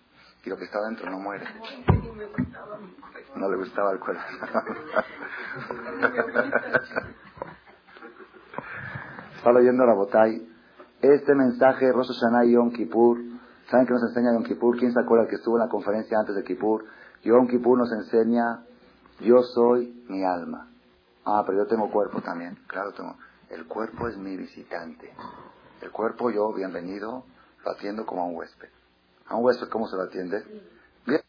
y lo que está dentro no muere. No le gustaba el cuerpo. [laughs] Está leyendo la botay. Este mensaje, Rosh Hashanah y Yom Kippur, ¿saben qué nos enseña Yom Kippur? ¿Quién se acuerda que estuvo en la conferencia antes de Kippur? Yom Kippur nos enseña, yo soy mi alma. Ah, pero yo tengo cuerpo también. Claro, tengo. El cuerpo es mi visitante. El cuerpo yo, bienvenido, lo atiendo como a un huésped. ¿A un huésped cómo se lo atiende? Bien.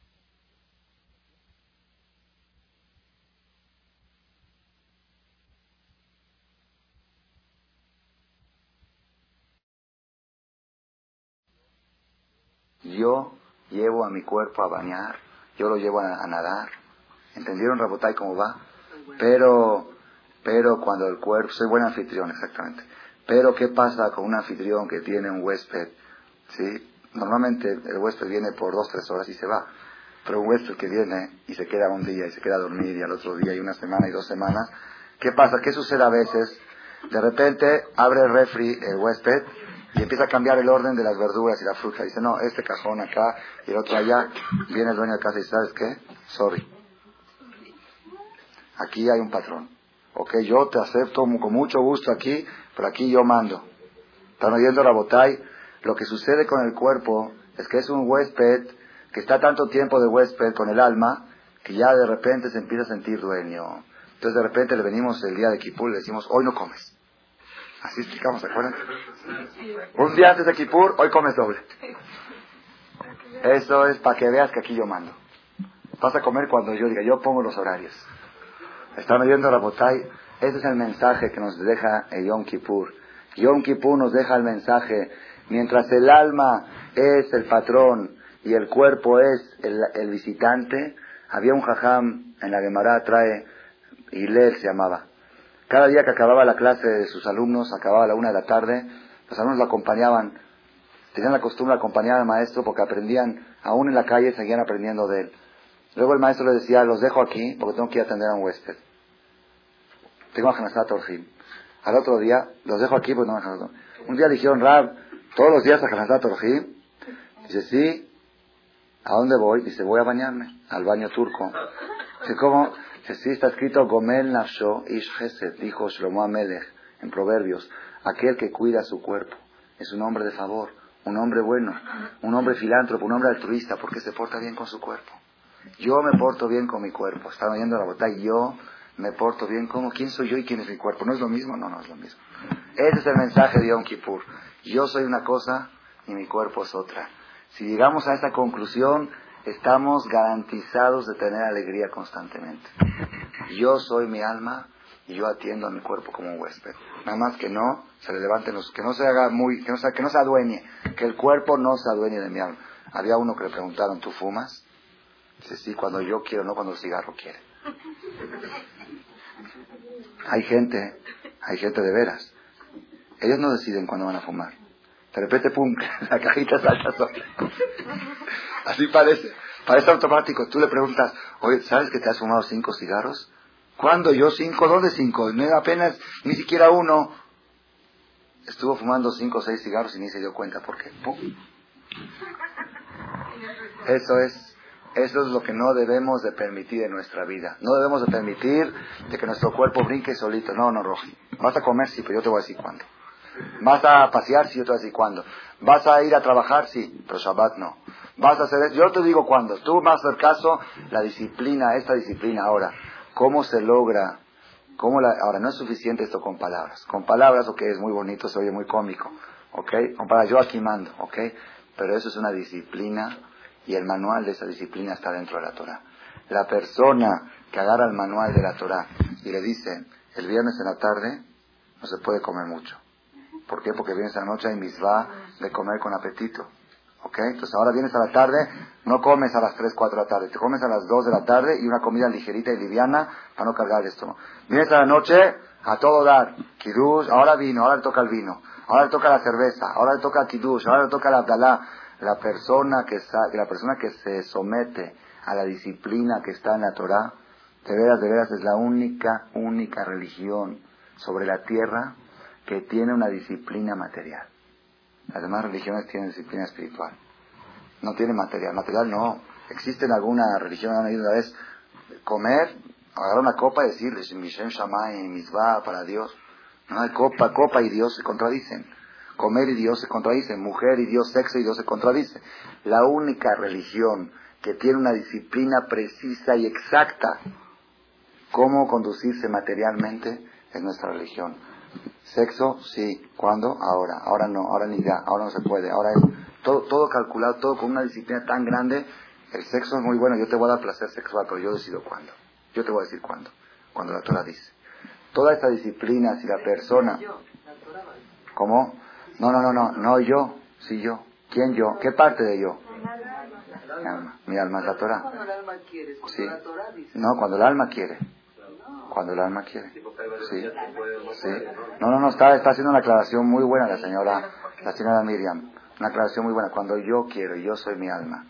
Yo llevo a mi cuerpo a bañar, yo lo llevo a, nadar. ¿Entendieron, Rabotay, cómo va? Pero, pero cuando el cuerpo, soy buen anfitrión, exactamente. Pero, ¿qué pasa con un anfitrión que tiene un huésped? ¿Sí? Normalmente el huésped viene por dos, tres horas y se va. Pero un huésped que viene y se queda un día y se queda a dormir y al otro día y una semana y dos semanas, ¿qué pasa? ¿Qué sucede a veces? De repente abre el refri el huésped y empieza a cambiar el orden de las verduras y la fruta. Dice, no, este cajón acá y el otro allá. Viene el dueño de casa y ¿sabes qué? Sorry. Aquí hay un patrón. Ok, yo te acepto con mucho gusto aquí, pero aquí yo mando. ¿Están oyendo la botay? Lo que sucede con el cuerpo es que es un huésped que está tanto tiempo de huésped con el alma que ya de repente se empieza a sentir dueño. Entonces de repente le venimos el día de Kipur y le decimos, hoy no comes. Así explicamos, ¿se acuerdan? Un día antes de Kipur, hoy comes doble. Eso es para que veas que aquí yo mando. Vas a comer cuando yo diga, yo pongo los horarios. Están oyendo la botay. Ese es el mensaje que nos deja el Yom Kippur. Yom Kippur nos deja el mensaje Mientras el alma es el patrón y el cuerpo es el, visitante, había un jajam en la Gemara, trae, Hillel se llamaba. Cada día que acababa la clase de sus alumnos, acababa a la una de la tarde, los alumnos lo acompañaban, tenían la costumbre de acompañar al maestro porque aprendían, aún en la calle seguían aprendiendo de él. Luego el maestro le decía, los dejo aquí porque tengo que ir a atender a un huésped. Tengo a Hanasat Orjim. Al otro día, los dejo aquí porque no Un día le dijeron, Rab, todos los días a Hanazat Dice, sí. ¿A dónde voy? Dice, voy a bañarme, al baño turco. Dice, ¿cómo? Dice, sí, está escrito Gomel Nafsho Ish Chesed, dijo Shlomo Amelech en Proverbios. Aquel que cuida su cuerpo. Es un hombre de favor, un hombre bueno, un hombre filántropo, un hombre altruista, porque se porta bien con su cuerpo. Yo me porto bien con mi cuerpo. Están oyendo la botella. Yo me porto bien como quién soy yo y quién es mi cuerpo. ¿No es lo mismo? No, no es lo mismo. Ese es el mensaje de Yom Kippur. Yo soy una cosa y mi cuerpo es otra. Si llegamos a esa conclusión, estamos garantizados de tener alegría constantemente. Yo soy mi alma y yo atiendo a mi cuerpo como un huésped. Nada más que no se le levanten los, que no se haga muy, que no se, que no se adueñe, que el cuerpo no se adueñe de mi alma. Había uno que le preguntaron, ¿tú fumas? Dice, sí, cuando yo quiero, no cuando el cigarro quiere. Hay gente, hay gente de veras, ellos no deciden cuándo van a fumar. De repente, pum, [laughs] la cajita salta sola. Así parece. Parece automático. Tú le preguntas, oye, ¿sabes que te has fumado cinco cigarros? ¿Cuándo? ¿Yo cinco? ¿Dónde cinco? No apenas, ni siquiera uno. Estuvo fumando cinco o seis cigarros y ni se dio cuenta. ¿Por qué? ¡Pum! Eso es, eso es lo que no debemos de permitir en nuestra vida. No debemos de permitir de que nuestro cuerpo brinque solito. No, no, Roji. Vas a comer, sí, pero yo te voy a decir cuándo. ¿Vas a pasear? Sí, a decir cuándo. ¿Vas a ir a trabajar? Sí, pero Shabbat no. ¿Vas a hacer? Yo te digo cuándo. Tú vas a hacer caso, la disciplina, esta disciplina ahora. ¿Cómo se logra? ¿Cómo la, ahora, no es suficiente esto con palabras. Con palabras, ok, es muy bonito, se oye muy cómico. ¿Ok? Con palabras, yo aquí mando. ¿Ok? Pero eso es una disciplina y el manual de esa disciplina está dentro de la Torah. La persona que agarra el manual de la Torah y le dice, el viernes en la tarde no se puede comer mucho. ¿Por qué? Porque vienes a la noche y misva de comer con apetito. ¿Ok? Entonces ahora vienes a la tarde, no comes a las 3, 4 de la tarde, te comes a las 2 de la tarde y una comida ligerita y liviana para no cargar esto. Vienes a la noche a todo dar. Kiddush, ahora vino, ahora le toca el vino, ahora le toca la cerveza, ahora le toca el kiddush, ahora le toca la abdalá. La persona que, la persona que se somete a la disciplina que está en la Torah, de veras, de veras es la única, única religión sobre la tierra que tiene una disciplina material. Las demás religiones tienen disciplina espiritual. No tienen material. Material no. Existe en alguna religión, una vez, comer, agarrar una copa y decirle, Mishem Shamay, Misbah para Dios. No hay copa, copa y Dios se contradicen. Comer y Dios se contradicen. Mujer y Dios, sexo y Dios se contradice. La única religión que tiene una disciplina precisa y exacta cómo conducirse materialmente es nuestra religión. Sexo, sí. ¿Cuándo? Ahora. Ahora no. Ahora ni ya. Ahora no se puede. Ahora es todo, todo calculado, todo con una disciplina tan grande. El sexo es muy bueno. Yo te voy a dar placer sexual, pero yo decido cuándo. Yo te voy a decir cuándo. Cuando la Torah dice. Toda esta disciplina, si la persona... ¿Cómo? No, no, no, no. No yo. Sí yo. ¿Quién yo? ¿Qué parte de yo? Mi alma. Mi alma es la Torah. Sí. No, cuando el alma quiere. Cuando el alma quiere. Sí. sí. No, no, no, está, está haciendo una aclaración muy buena la señora, la señora Miriam. Una aclaración muy buena. Cuando yo quiero, yo soy mi alma.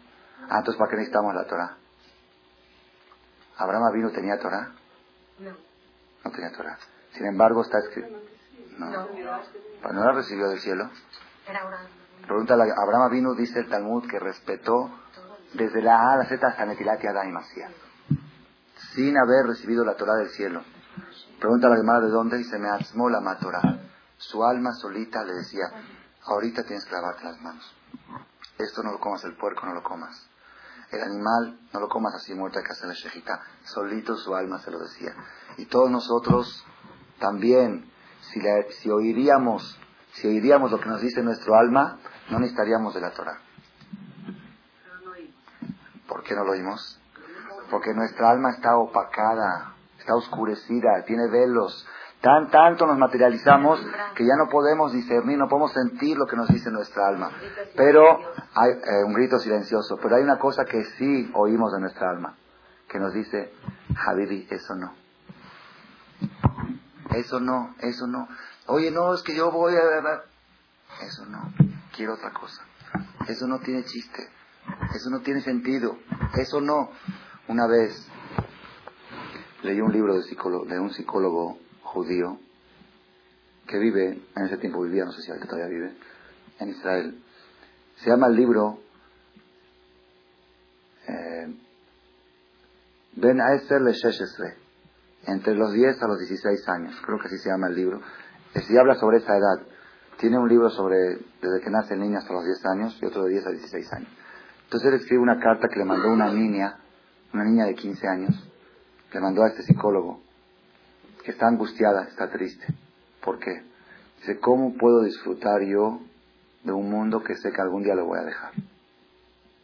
Ah, entonces ¿para qué necesitamos la Torah? ¿Abraham vino tenía Torah? No. No tenía Torah. Sin embargo, está escrito. No. ¿No la recibió del cielo? Pregunta Abraham vino, dice el Talmud, que respetó desde la A a la Z hasta Netilat y Adán y Masías sin haber recibido la Torah del cielo. Pregunta a la Gemara de dónde, dice, me asmó la matora. Su alma solita le decía, ahorita tienes que lavarte las manos. Esto no lo comas, el puerco no lo comas. El animal no lo comas así muerto, hay que hacerle shejita. Solito su alma se lo decía. Y todos nosotros también, si, si oiríamos, si oiríamos lo que nos dice nuestro alma, no necesitaríamos de la Torah. ¿Por qué no lo oímos? Porque nuestra alma está opacada, está oscurecida, tiene velos. Tan tanto nos materializamos que ya no podemos discernir, no podemos sentir lo que nos dice nuestra alma. Pero hay eh, un grito silencioso, pero hay una cosa que sí oímos de nuestra alma, que nos dice, Habibi, eso no. Eso no, eso no. Oye, no, es que yo voy a... Eso no, quiero otra cosa. Eso no tiene chiste. Eso no tiene sentido. Eso no. Una vez leí un libro de, de un psicólogo judío que vive, en ese tiempo vivía, no sé si todavía vive, en Israel. Se llama el libro eh, Ben Aeser Le entre los 10 a los 16 años, creo que así se llama el libro. Si habla sobre esa edad. Tiene un libro sobre desde que nace el niño hasta los 10 años y otro de 10 a 16 años. Entonces él escribe una carta que le mandó una niña una niña de 15 años, le mandó a este psicólogo que está angustiada, está triste. ¿Por qué? Dice, ¿cómo puedo disfrutar yo de un mundo que sé que algún día lo voy a dejar?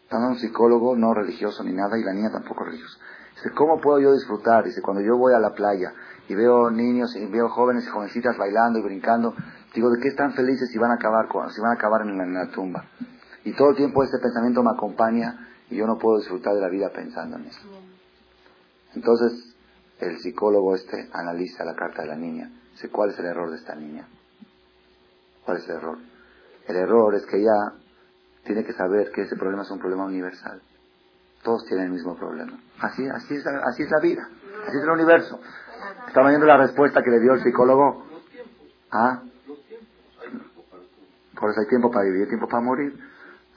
Está un psicólogo no religioso ni nada y la niña tampoco religiosa. Dice, ¿cómo puedo yo disfrutar? Dice, cuando yo voy a la playa y veo niños y veo jóvenes y jovencitas bailando y brincando, digo, ¿de qué están felices si van a acabar, con, si van a acabar en la, en la tumba? Y todo el tiempo este pensamiento me acompaña y yo no puedo disfrutar de la vida pensando en eso. Entonces, el psicólogo este analiza la carta de la niña. Dice, ¿cuál es el error de esta niña? ¿Cuál es el error? El error es que ella tiene que saber que ese problema es un problema universal. Todos tienen el mismo problema. Así, así, es, así es la vida. Así es el universo. ¿Están viendo la respuesta que le dio el psicólogo? ¿Ah? Por eso hay tiempo para vivir, tiempo para morir.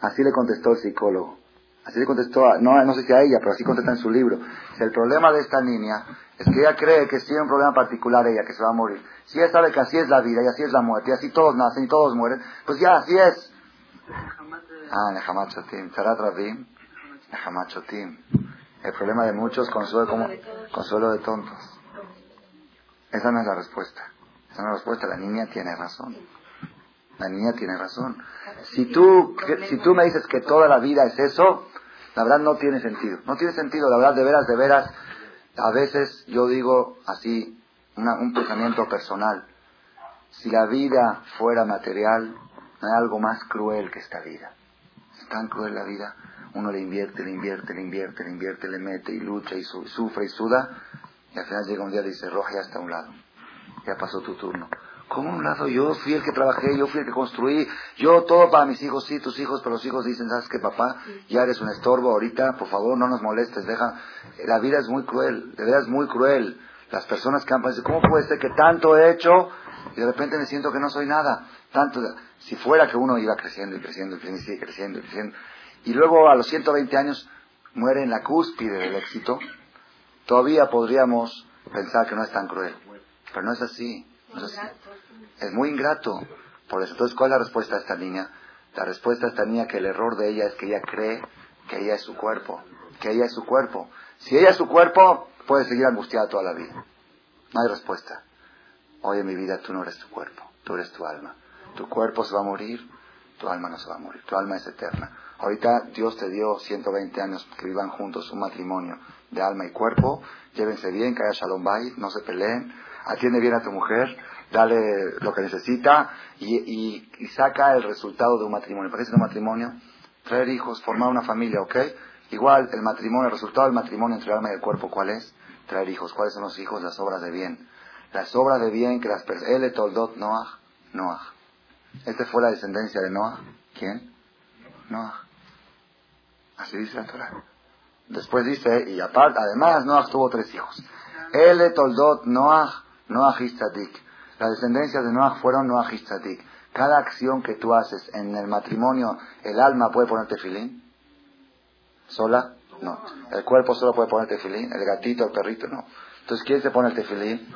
Así le contestó el psicólogo. Así le contestó, no, no sé si a ella, pero así contesta en su libro. el problema de esta niña es que ella cree que tiene un problema particular ella, que se va a morir. Si ella sabe que así es la vida y así es la muerte y así todos nacen y todos mueren, pues ya así es. Ah, Nehamachotim. Tarat Rabim. Nehamachotim. El problema de muchos, consuelo, como, consuelo de tontos. Esa no es la respuesta. Esa no es la respuesta. La niña tiene razón. La niña tiene razón. Si tú, si tú me dices que toda la vida es eso, la verdad no tiene sentido. No tiene sentido, la verdad, de veras, de veras. A veces yo digo así, un pensamiento personal. Si la vida fuera material, no hay algo más cruel que esta vida. Es tan cruel la vida. Uno le invierte, le invierte, le invierte, le invierte, le mete y lucha y sufre y suda. Y al final llega un día y dice, Roja, ya está a un lado. Ya pasó tu turno. ¿Cómo un lado? Yo fui el que trabajé, yo fui el que construí, yo todo para mis hijos, sí, tus hijos, pero los hijos dicen, ¿sabes qué, papá? Ya eres un estorbo ahorita, por favor, no nos molestes, deja. La vida es muy cruel, de verdad es muy cruel. Las personas que han pensado, ¿cómo puede ser que tanto he hecho y de repente me siento que no soy nada? Tanto, si fuera que uno iba creciendo y creciendo y creciendo y sigue creciendo y creciendo, y luego a los 120 años muere en la cúspide del éxito, todavía podríamos pensar que no es tan cruel. Pero no es así. No es, así. es muy ingrato. Por eso, entonces, ¿cuál es la respuesta a esta niña? La respuesta a esta niña que el error de ella es que ella cree que ella es su cuerpo. Que ella es su cuerpo. Si ella es su cuerpo, puede seguir angustiada toda la vida. No hay respuesta. Oye, mi vida, tú no eres tu cuerpo. Tú eres tu alma. Tu cuerpo se va a morir, tu alma no se va a morir. Tu alma es eterna. Ahorita Dios te dio 120 años que vivan juntos un matrimonio de alma y cuerpo. Llévense bien, que haya shalom bay, no se peleen. Atiende bien a tu mujer, dale lo que necesita y, y, saca el resultado de un matrimonio. ¿Para qué es un matrimonio? Traer hijos, formar una familia, ¿ok? Igual el matrimonio, el resultado del matrimonio entre el alma y el cuerpo, ¿cuál es? Traer hijos. ¿Cuáles son los hijos? Las obras de bien. Las obras de bien que las personas... Ele toldot Noah, Noah. ¿Esta fue la descendencia de Noah? ¿Quién? Noah. Así dice la Torah. Después dice, y aparte, además Noah tuvo tres hijos. Ele toldot Noah, Noah Histadik. Las descendencias de Noah fueron Noah Histadik. Cada acción que tú haces en el matrimonio, el alma puede poner tefilín. ¿Sola? No. El cuerpo solo puede poner tefilín. El gatito, el perrito, no. Entonces, ¿quién se pone el tefilín?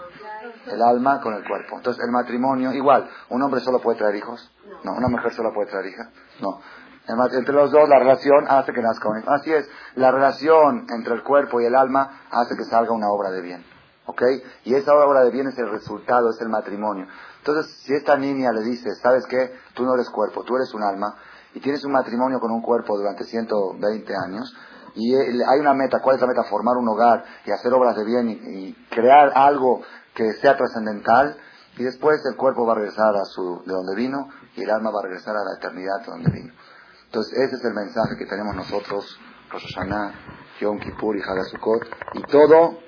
El alma con el cuerpo. Entonces, el matrimonio, igual. ¿Un hombre solo puede traer hijos? No. ¿Una mujer solo puede traer hija? No. Entre los dos, la relación hace que nazca un hijo. Así es. La relación entre el cuerpo y el alma hace que salga una obra de bien. ¿Ok? Y esa obra de bien es el resultado, es el matrimonio. Entonces, si esta niña le dice, ¿sabes qué? Tú no eres cuerpo, tú eres un alma, y tienes un matrimonio con un cuerpo durante 120 años, y hay una meta, ¿cuál es la meta? Formar un hogar y hacer obras de bien y, crear algo que sea trascendental, y después el cuerpo va a regresar a su, de donde vino, y el alma va a regresar a la eternidad de donde vino. Entonces, ese es el mensaje que tenemos nosotros, Rosh Hashanah, Yom Kippur y Hagasukot, y todo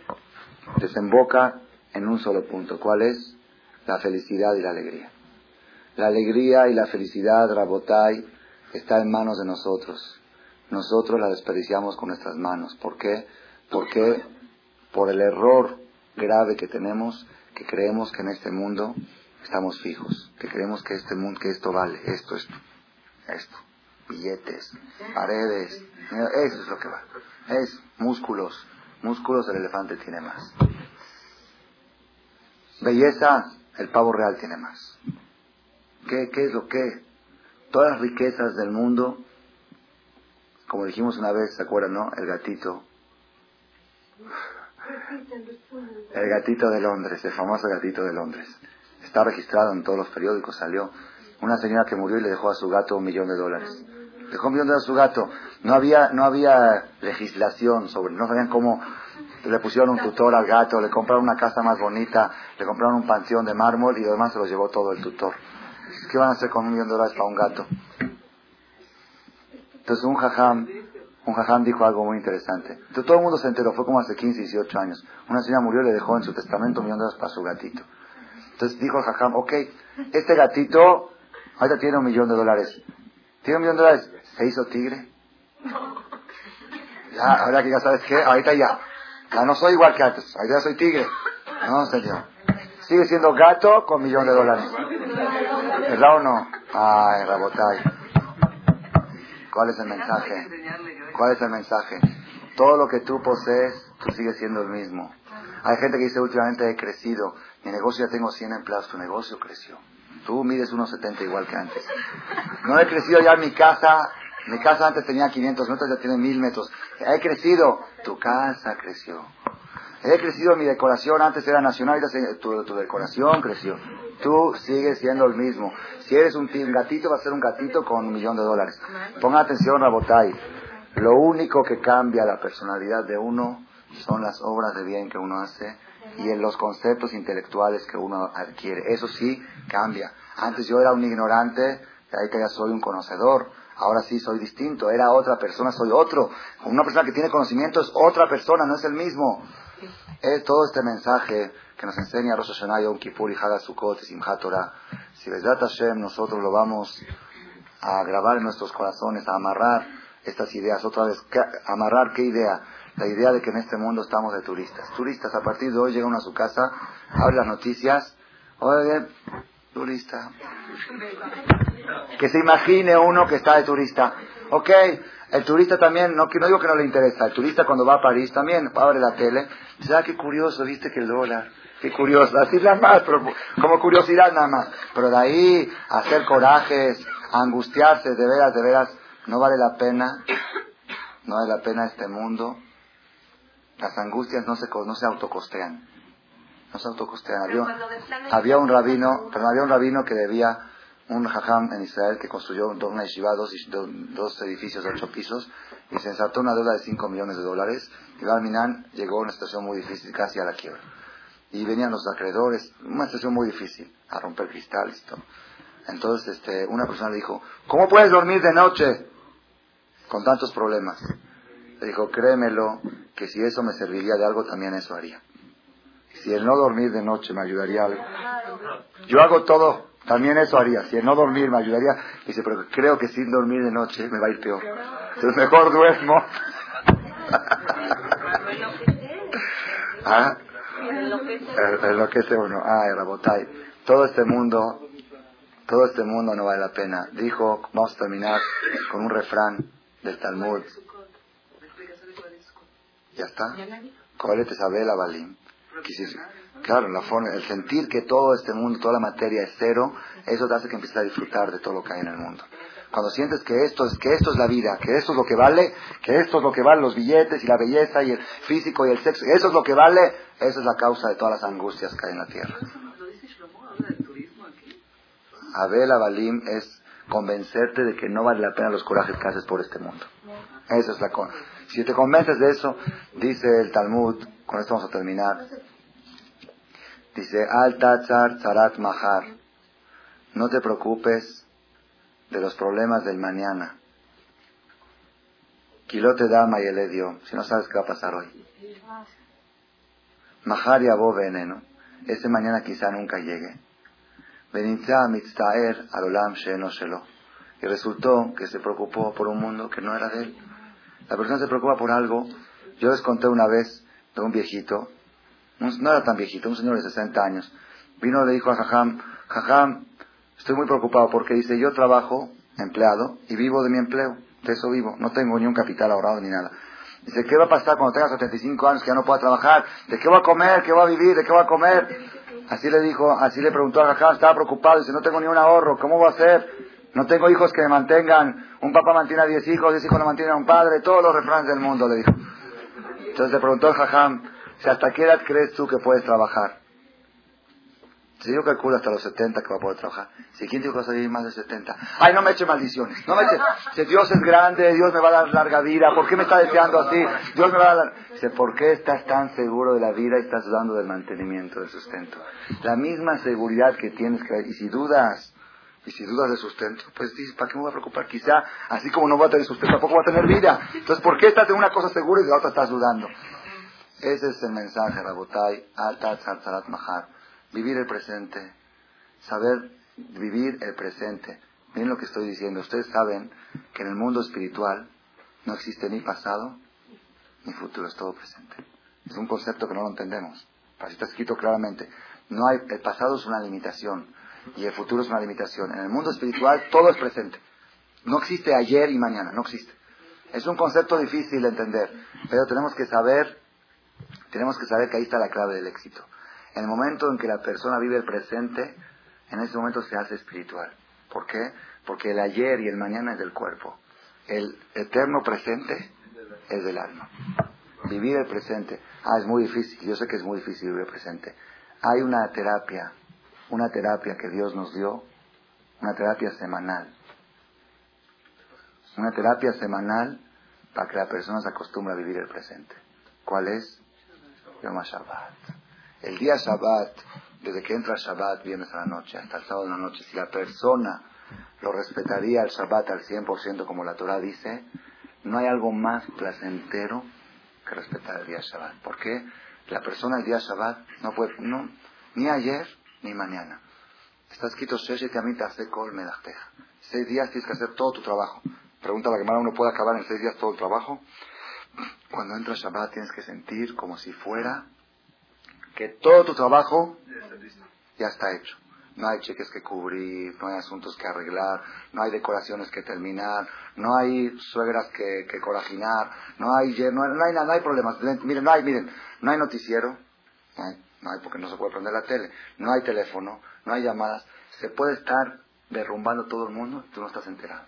desemboca en un solo punto. ¿Cuál es? La felicidad y la alegría. La alegría y la felicidad, Rabotai, está en manos de nosotros. Nosotros la desperdiciamos con nuestras manos. ¿Por qué? Porque por el error grave que tenemos, que creemos que en este mundo estamos fijos, que creemos que este mundo, que esto vale, esto, esto, esto, billetes, paredes, eso es lo que va. Es músculos, músculos el elefante tiene más. Belleza, el pavo real tiene más. ¿Qué, qué es lo que? Todas las riquezas del mundo, como dijimos una vez, ¿se acuerdan, no? El gatito. El gatito de Londres, el famoso gatito de Londres. Está registrado en todos los periódicos, salió. Una señora que murió y le dejó a su gato un millón de dólares. Dejó un millón de dólares a su gato. No había, no había legislación sobre, no sabían cómo le pusieron un tutor al gato, le compraron una casa más bonita, le compraron un panteón de mármol y además se lo llevó todo el tutor. ¿Qué van a hacer con un millón de dólares para un gato? Entonces un jajam, un jajam dijo algo muy interesante. Entonces todo el mundo se enteró, fue como hace 15, 18 años. Una señora murió y le dejó en su testamento un millón de dólares para su gatito. Entonces dijo el jajam, ok, este gatito ahorita tiene un millón de dólares. ¿Tiene un millón de dólares? ¿Se hizo tigre? Ya, ahora que ya sabes qué, ahorita ya. Ya no soy igual que antes, ahorita soy tigre. No, señor. Sigue siendo gato con millón de dólares. ¿Verdad o no? Ay, Rabotay. ¿Cuál es el mensaje? ¿Cuál es el mensaje? Todo lo que tú posees, tú sigues siendo el mismo. Hay gente que dice últimamente he crecido, mi negocio ya tengo 100 empleados, tu negocio creció. Tú mides unos 70 igual que antes. No he crecido ya en mi casa, mi casa antes tenía 500 metros, ya tiene 1000 metros. He crecido, tu casa creció. He crecido mi decoración, antes era nacional, tu, tu decoración creció. Tú sigues siendo el mismo. Si eres un, gatito, va a ser un gatito con un millón de dólares. Ponga atención, Rabotay. Lo único que cambia la personalidad de uno son las obras de bien que uno hace y en los conceptos intelectuales que uno adquiere. Eso sí cambia. Antes yo era un ignorante, ahí que ya soy un conocedor. Ahora sí soy distinto, era otra persona, soy otro. Una persona que tiene conocimiento es otra persona, no es el mismo. Es todo este mensaje que nos enseña Rosh Hashanah, Yom Kippur y y Simchat Torah. Si Bezat Hashem nosotros lo vamos a grabar en nuestros corazones, a amarrar estas ideas. Otra vez, ¿amarrar qué idea? La idea de que en este mundo estamos de turistas. Turistas, a partir de hoy llega uno a su casa, abre las noticias, oye, turista. Que se imagine uno que está de turista. Ok, el turista también, no, no digo que no le interesa, el turista cuando va a París también abre la tele, dice, ah, qué curioso, viste que el dólar, qué curioso, [laughs] así nada más, pero como curiosidad nada más. Pero de ahí hacer corajes, angustiarse, de veras, de veras, no vale la pena, no vale la pena este mundo. Las angustias no se, no se autocostean. No se autocostean. Había, había un rabino, pero había un rabino que debía un jajam en Israel que construyó una yeshiva, dos, dos, edificios de ocho pisos, y se ensartó una deuda de cinco millones de dólares. Y Minan llegó a una situación muy difícil, casi a la quiebra. Y venían los acreedores, una situación muy difícil, a romper cristales y todo. Entonces este, una persona le dijo, ¿cómo puedes dormir de noche con tantos problemas? Le dijo, créemelo, que si eso me serviría de algo, también eso haría. Si el no dormir de noche me ayudaría algo. Yo hago todo, también eso haría. Si el no dormir me ayudaría, dice, pero creo que sin dormir de noche me va a ir peor. Entonces mejor duermo. ¿Ah? Enloquece uno. Ah, Rabotai. Todo este mundo, todo este mundo no vale la pena. Dijo, vamos a terminar con un refrán del Talmud. ¿Ya está? te Isabel Balim. Claro, la forma, el sentir que todo este mundo, toda la materia es cero, eso te hace que empieces a disfrutar de todo lo que hay en el mundo. Cuando sientes que esto es que esto es la vida, que esto es lo que vale, que esto es lo que vale los billetes y la belleza y el físico y el sexo, eso es lo que vale, esa es la causa de todas las angustias que hay en la tierra. Abel Abalim es convencerte de que no vale la pena los corajes que haces por este mundo. Esa es la Si te convences de eso, dice el Talmud, con esto vamos a terminar. Dice, Al Tatzar Tzarat Mahar. No te preocupes de los problemas del mañana. Quilote dama y el dio, si no sabes qué va a pasar hoy. Mahar y abo veneno. Ese mañana quizá nunca llegue. Benitza mitztaer alolam sheno shelo. Y resultó que se preocupó por un mundo que no era de él. La persona se preocupa por algo. Yo les conté una vez de un viejito no era tan viejito, un señor de 60 años, vino y le dijo a Jajam, Jajam, estoy muy preocupado porque dice, yo trabajo empleado y vivo de mi empleo, de eso vivo, no tengo ni un capital ahorrado ni nada. Dice, ¿qué va a pasar cuando tenga 75 años que ya no pueda trabajar? ¿De qué va a comer? ¿Qué va a vivir? ¿De qué va a comer? Así le dijo, así le preguntó a Jajam, estaba preocupado, dice, no tengo ni un ahorro, ¿cómo voy a hacer? No tengo hijos que me mantengan, un papá mantiene a 10 hijos, 10 hijos no mantienen a un padre, todos los refranes del mundo, le dijo. Entonces le preguntó a Jajam, si ¿Hasta qué edad crees tú que puedes trabajar? Si yo calculo hasta los 70 que va a poder trabajar. Si quién dijo que vas a vivir más de 70. Ay, no me eche maldiciones. No me eche. Si Dios es grande, Dios me va a dar larga vida. ¿Por qué me está deseando así? Dios me va a dar. Dice, ¿por qué estás tan seguro de la vida y estás dudando del mantenimiento, del sustento? La misma seguridad que tienes que. Y si dudas, y si dudas de sustento, pues dices, ¿para qué me voy a preocupar? Quizá, así como no voy a tener sustento, tampoco voy a tener vida. Entonces, ¿por qué estás en una cosa segura y de la otra estás dudando? Ese es el mensaje, Rabotai, Alta Mahar. Vivir el presente, saber vivir el presente. Miren lo que estoy diciendo. Ustedes saben que en el mundo espiritual no existe ni pasado ni futuro, es todo presente. Es un concepto que no lo entendemos. Así está escrito claramente. No hay, el pasado es una limitación y el futuro es una limitación. En el mundo espiritual todo es presente. No existe ayer y mañana, no existe. Es un concepto difícil de entender, pero tenemos que saber tenemos que saber que ahí está la clave del éxito. En el momento en que la persona vive el presente, en ese momento se hace espiritual. ¿Por qué? Porque el ayer y el mañana es del cuerpo. El eterno presente es del alma. Vivir el presente. Ah, es muy difícil. Yo sé que es muy difícil vivir el presente. Hay una terapia, una terapia que Dios nos dio, una terapia semanal. Una terapia semanal para que la persona se acostumbre a vivir el presente. ¿Cuál es? Yom Shabbat. El día Shabbat, desde que entra Shabbat, viernes a la noche, hasta el sábado de la noche, si la persona lo respetaría el Shabbat al 100% como la Torah dice, no hay algo más placentero que respetar el día Shabbat. ¿Por qué? La persona el día Shabbat no puede, no, ni ayer ni mañana. Está escrito, Seis días tienes que hacer todo tu trabajo. Pregunta la que ¿uno puede acabar en seis días todo el trabajo? Cuando entra Shabbat tienes que sentir como si fuera que todo tu trabajo ya está hecho. No hay cheques que cubrir, no hay asuntos que arreglar, no hay decoraciones que terminar, no hay suegras que, que corajinar, no hay, no no hay, no problemas. Miren, no hay, miren, no hay noticiero, no hay, no hay porque no se puede prender la tele, no hay teléfono, no hay llamadas. Se puede estar derrumbando todo el mundo y tú no estás enterado.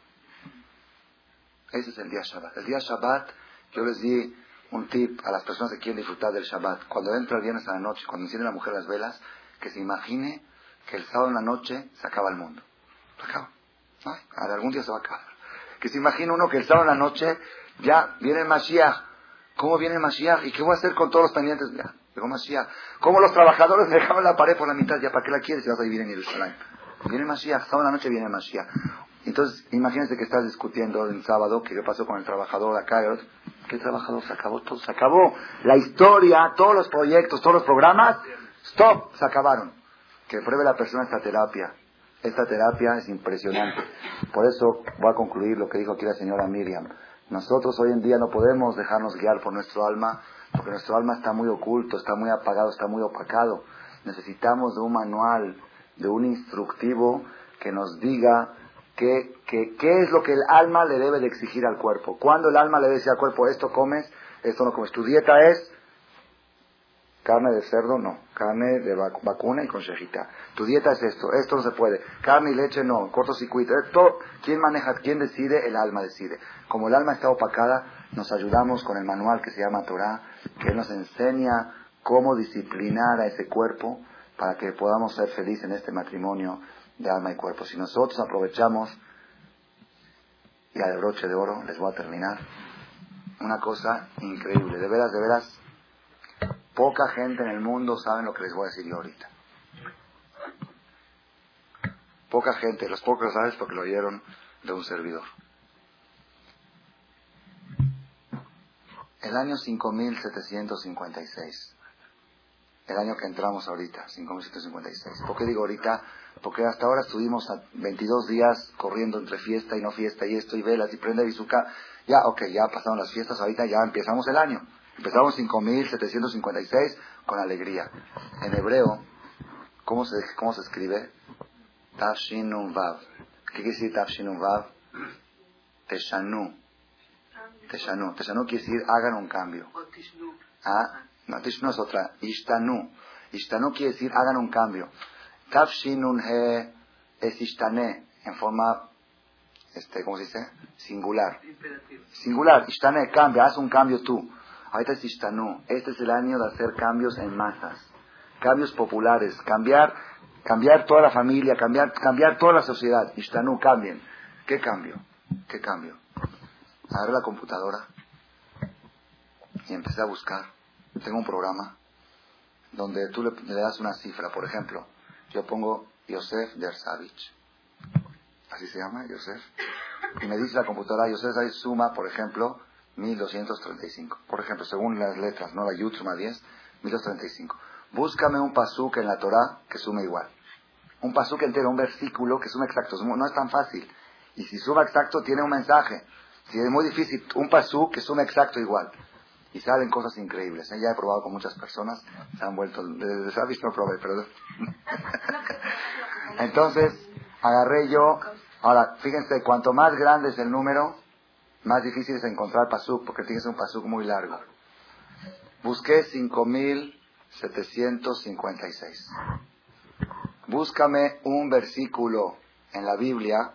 Ese es el día Shabbat. El día Shabbat, yo les di un tip a las personas que quieren disfrutar del Shabbat. Cuando entra el viernes a la noche, cuando enciende la mujer las velas, que se imagine que el sábado en la noche se acaba el mundo. Se acaba. algún día se va a acabar. Que se imagine uno que el sábado en la noche ya viene el Mashiach. ¿Cómo viene el Mashiach? ¿Y qué voy a hacer con todos los pendientes? Ya, llegó Mashiach. ¿Cómo los trabajadores dejaban la pared por la mitad? ¿Ya para qué la quieres si vas a vivir en Jerusalén? Viene el Mashiach. Sábado en la noche viene el Mashiach. Entonces, imagínense que estás discutiendo el sábado, que qué pasó con el trabajador de acá. ¿Qué trabajador? Se acabó todo, se acabó. La historia, todos los proyectos, todos los programas, stop, se acabaron que pruebe la persona esta terapia. Esta terapia es impresionante. Por eso voy a concluir lo que dijo aquí la señora Miriam. Nosotros hoy en día no podemos dejarnos guiar por nuestro alma, porque nuestro alma está muy oculto, está muy apagado, está muy opacado. Necesitamos de un manual, de un instructivo que nos diga qué es lo que el alma le debe de exigir al cuerpo. Cuando el alma le debe al cuerpo, esto comes, esto no comes. Tu dieta es Carne de cerdo no, carne de vacuna y con shejita. Tu dieta es esto, esto no se puede. Carne y leche no, cortocircuito. Esto, ¿quién maneja? ¿Quién decide? El alma decide. Como el alma está opacada, nos ayudamos con el manual que se llama Torah, que nos enseña cómo disciplinar a ese cuerpo para que podamos ser felices en este matrimonio de alma y cuerpo. Si nosotros aprovechamos, y al broche de oro, les voy a terminar, una cosa increíble, de veras, de veras, Poca gente en el mundo sabe lo que les voy a decir yo ahorita. Poca gente, los pocos lo saben porque lo oyeron de un servidor. El año 5756, el año que entramos ahorita, 5756. ¿Por qué digo ahorita? Porque hasta ahora estuvimos 22 días corriendo entre fiesta y no fiesta y esto y velas y prende bizuca. Ya, ok, ya pasaron las fiestas, ahorita ya empezamos el año. Empezamos 5756 con alegría. En hebreo, ¿cómo se, cómo se escribe? Tafshinun Vav. ¿Qué quiere decir Tafshinun Vav? Teshanu. Teshanu. Teshanu quiere decir hagan un cambio. Ah, no, Tishnu es otra. Ishtanu. Ishtanu quiere decir hagan un cambio. Tafshinun He es Ishtane en forma, este, ¿cómo se dice? Singular. Singular. Ishtane, cambia, haz un cambio tú. Ahorita es Ishtanu. Este es el año de hacer cambios en masas. Cambios populares. Cambiar, cambiar toda la familia, cambiar, cambiar toda la sociedad. Ishtanu, cambien. ¿Qué cambio? ¿Qué cambio? Agarré la computadora y empecé a buscar. Tengo un programa donde tú le, das una cifra. Por ejemplo, yo pongo Yosef Dersavich. Así se llama, Yosef. Y me dice la computadora, Yosef Dersavich suma, por ejemplo, 1235. Por ejemplo, según las letras, no la Yud suma 10, 1235. Búscame un pasuk en la Torah que sume igual. Un pasuk entero, un versículo que sume exacto. No es tan fácil. Y si suma exacto, tiene un mensaje. Si es muy difícil, un pasuk que sume exacto igual. Y salen cosas increíbles. ¿eh? Ya he probado con muchas personas, se han vuelto. Se ha visto, probé, pero. [laughs] Entonces, agarré yo. Ahora, fíjense, cuanto más grande es el número, más difícil es encontrar pasuk porque tienes un pasuk muy largo. Busqué 5756. Búscame un versículo en la Biblia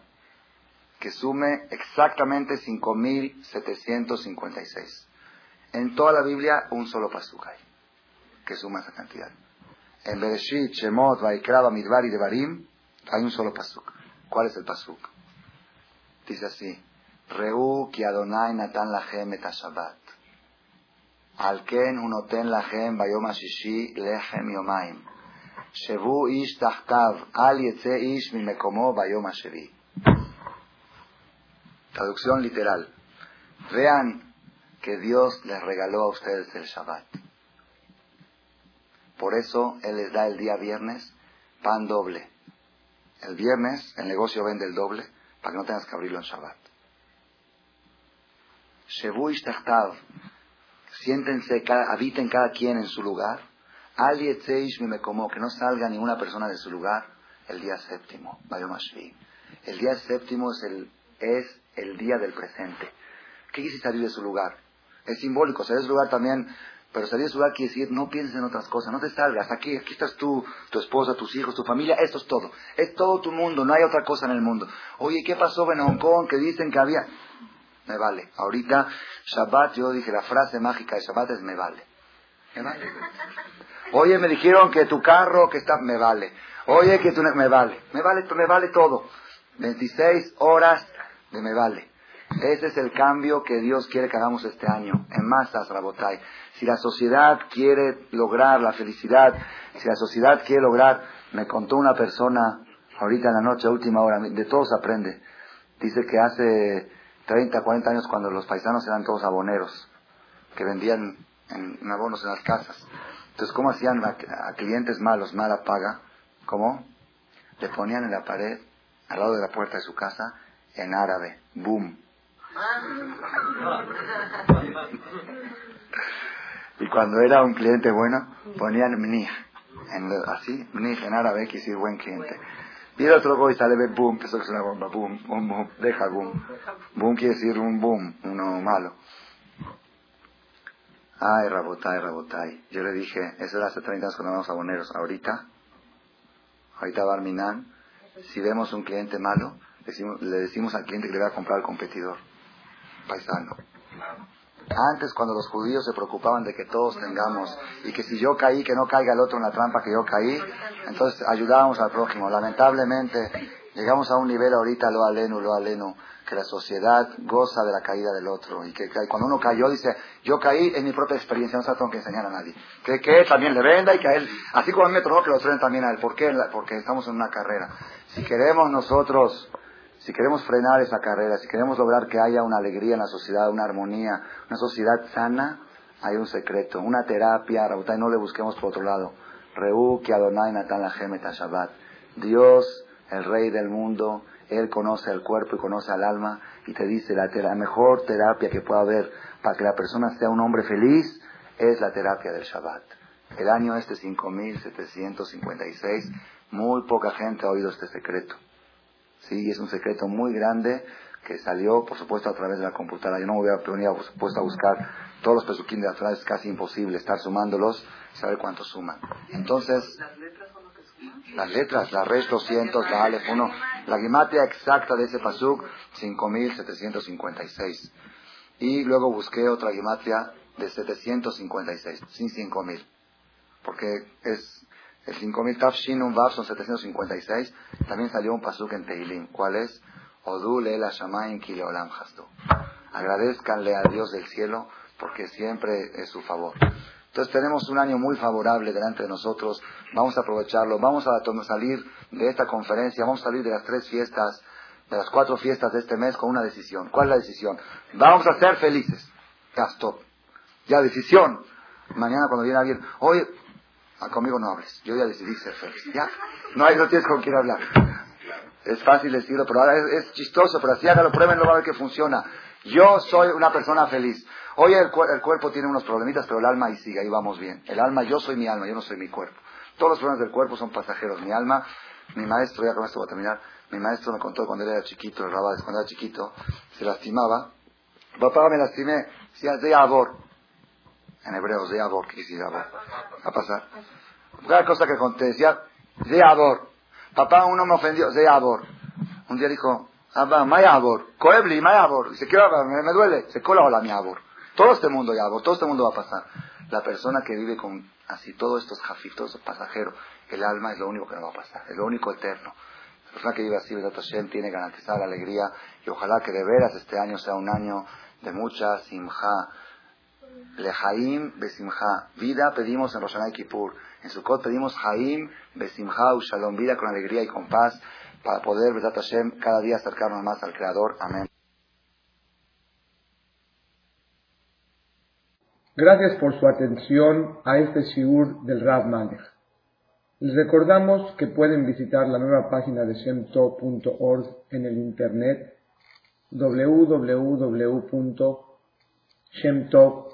que sume exactamente 5756. En toda la Biblia un solo pasuk hay que suma esa cantidad. En Bereshit, Shemot, Vaikra, Midbar Devarim hay un solo pasuk. ¿Cuál es el pasuk? Dice así: Reú ki Adonai natan lachem et Shabbat. Al unoten lachem bayom shishi lechem yomaim. Shevu ish tachtav, al yetze ish mi mekomo bayom shevi. Traducción literal. Vean que Dios les regaló a ustedes el Shabbat. Por eso Él les da el día viernes pan doble. El viernes el negocio vende el doble para que no tengas que abrirlo en Shabbat. Shebu Ishtakhtav. Siéntense, cada, habiten cada quien en su lugar. Ali Etzeish como que no salga ninguna persona de su lugar el día séptimo. El día séptimo es el, es el día del presente. ¿Qué quiere salir de su lugar? Es simbólico, salir de su lugar también, pero salir de su lugar quiere decir no pienses en otras cosas, no te salgas, aquí, aquí estás tú, tu esposa, tus hijos, tu familia, esto es todo. Es todo tu mundo, no hay otra cosa en el mundo. Oye, ¿qué pasó en Hong Kong? Que dicen que había... Me vale. Ahorita, Shabbat, yo dije, la frase mágica de Shabbat es me vale. Me vale. Oye, me dijeron que tu carro, que está, me vale. Oye, que tú, me vale. Me vale, me vale todo. 26 horas de me vale. Ese es el cambio que Dios quiere que hagamos este año, en masas, Rabotai. Si la sociedad quiere lograr la felicidad, si la sociedad quiere lograr, me contó una persona ahorita en la noche, última hora, de todos aprende. Dice que hace 30, 40 años cuando los paisanos eran todos aboneros, que vendían en, abonos en las casas. Entonces, ¿cómo hacían a, clientes malos, mala paga? ¿Cómo? Le ponían en la pared, al lado de la puerta de su casa, en árabe, boom. Y cuando era un cliente bueno, ponían mnih, así, mnih en árabe, que decir buen cliente. Y el otro y sale, ve boom, eso es una bomba, boom, boom, boom, deja boom. Boom quiere decir un boom, uno malo. Ay, Rabotay, Rabotay. Yo le dije, eso era hace 30 años cuando éramos aboneros. Ahorita, ahorita Barminan, si vemos un cliente malo, le decimos al cliente que le va a comprar al competidor, paisano. Antes, cuando los judíos se preocupaban de que todos tengamos, y que si yo caí, que no caiga el otro en la trampa que yo caí, entonces ayudábamos al prójimo. Lamentablemente, llegamos a un nivel ahorita, lo aleno, lo aleno, que la sociedad goza de la caída del otro. Y que, cuando uno cayó, dice, yo caí en mi propia experiencia, no se tengo que enseñar a nadie. Que, que también le venda y que a él, así como a mí me tronó, que lo traen también a él. ¿Por qué? Porque estamos en una carrera. Si queremos nosotros si queremos frenar esa carrera, si queremos lograr que haya una alegría en la sociedad, una armonía, una sociedad sana, hay un secreto, una terapia, no le busquemos por otro lado. Reú que Adonai Natan la Shabbat. Dios, el Rey del mundo, Él conoce el cuerpo y conoce al alma y te dice la, la mejor terapia que pueda haber para que la persona sea un hombre feliz es la terapia del Shabbat. El año este 5756, muy poca gente ha oído este secreto. ¿Sí? es un secreto muy grande que salió, por supuesto, a través de la computadora. Yo no me hubiera venido, por supuesto, a buscar todos los pesuquín de atrás, es casi imposible estar sumándolos y saber cuántos suman. Entonces, ¿Las letras son lo que suman? Las letras, la res 200, la alef 1, la guimatia exacta de ese pasuk, 5756. Y luego busqué otra guimatia de 756, sin 5000. Porque es el 5000 Tafshin un Vav son 756. También salió un pasuk en Teilim. ¿Cuál es? Odul el Hashamayim Kileolam Hasto. Agradezcanle a Dios del cielo porque siempre es su favor. Entonces tenemos un año muy favorable delante de nosotros. Vamos a aprovecharlo. Vamos a salir de esta conferencia. Vamos a salir de las tres fiestas, de las cuatro fiestas de este mes con una decisión. ¿Cuál es la decisión? Vamos a ser felices. Ya, stop. Ya, decisión. Mañana cuando viene alguien, oye, conmigo no hables. Yo ya decidí ser feliz. ¿Ya? No, hay, no tienes con quién hablar. Es fácil decirlo, pero ahora es, chistoso, pero así hágalo, pruébenlo, va a ver que funciona. Yo soy una persona feliz. Hoy el, el, cuerpo tiene unos problemitas, pero el alma ahí sigue, ahí vamos bien. El alma, yo soy mi alma, yo no soy mi cuerpo. Todos los problemas del cuerpo son pasajeros. Mi alma, mi maestro, ya con esto voy a terminar, mi maestro me contó cuando era chiquito, el rabades, cuando era chiquito, se lastimaba. Papá, me lastimé, decía, de abor en hebreo, Zeabor, ¿qué quiere Va a pasar. Cada cosa que conté, decía, Zeabor. Papá, uno me ofendió, Zeabor. Un día dijo, Abba, Mayabor, Coebli, Mayabor. Dice, ¿qué va me, me duele. Se cola hola, mi abor. Todo este mundo, Yabor, todo este mundo va a pasar. La persona que vive con así todos estos jafif, todos estos pasajeros, el alma es lo único que no va a pasar, es lo único eterno. La persona que vive así, Hashem, tiene garantizada la alegría y ojalá que de veras este año sea un año de mucha simja, Lehaim Besimha. Vida pedimos en Roshanay Kippur. En Sukkot pedimos Haim Besimha Shalom. Vida con alegría y con paz para poder, Besat Hashem, cada día acercarnos más al Creador. Amén. Gracias por su atención a este shiur del Rav Malech. Les recordamos que pueden visitar la nueva página de shemtov.org en el internet www.shemtov.org.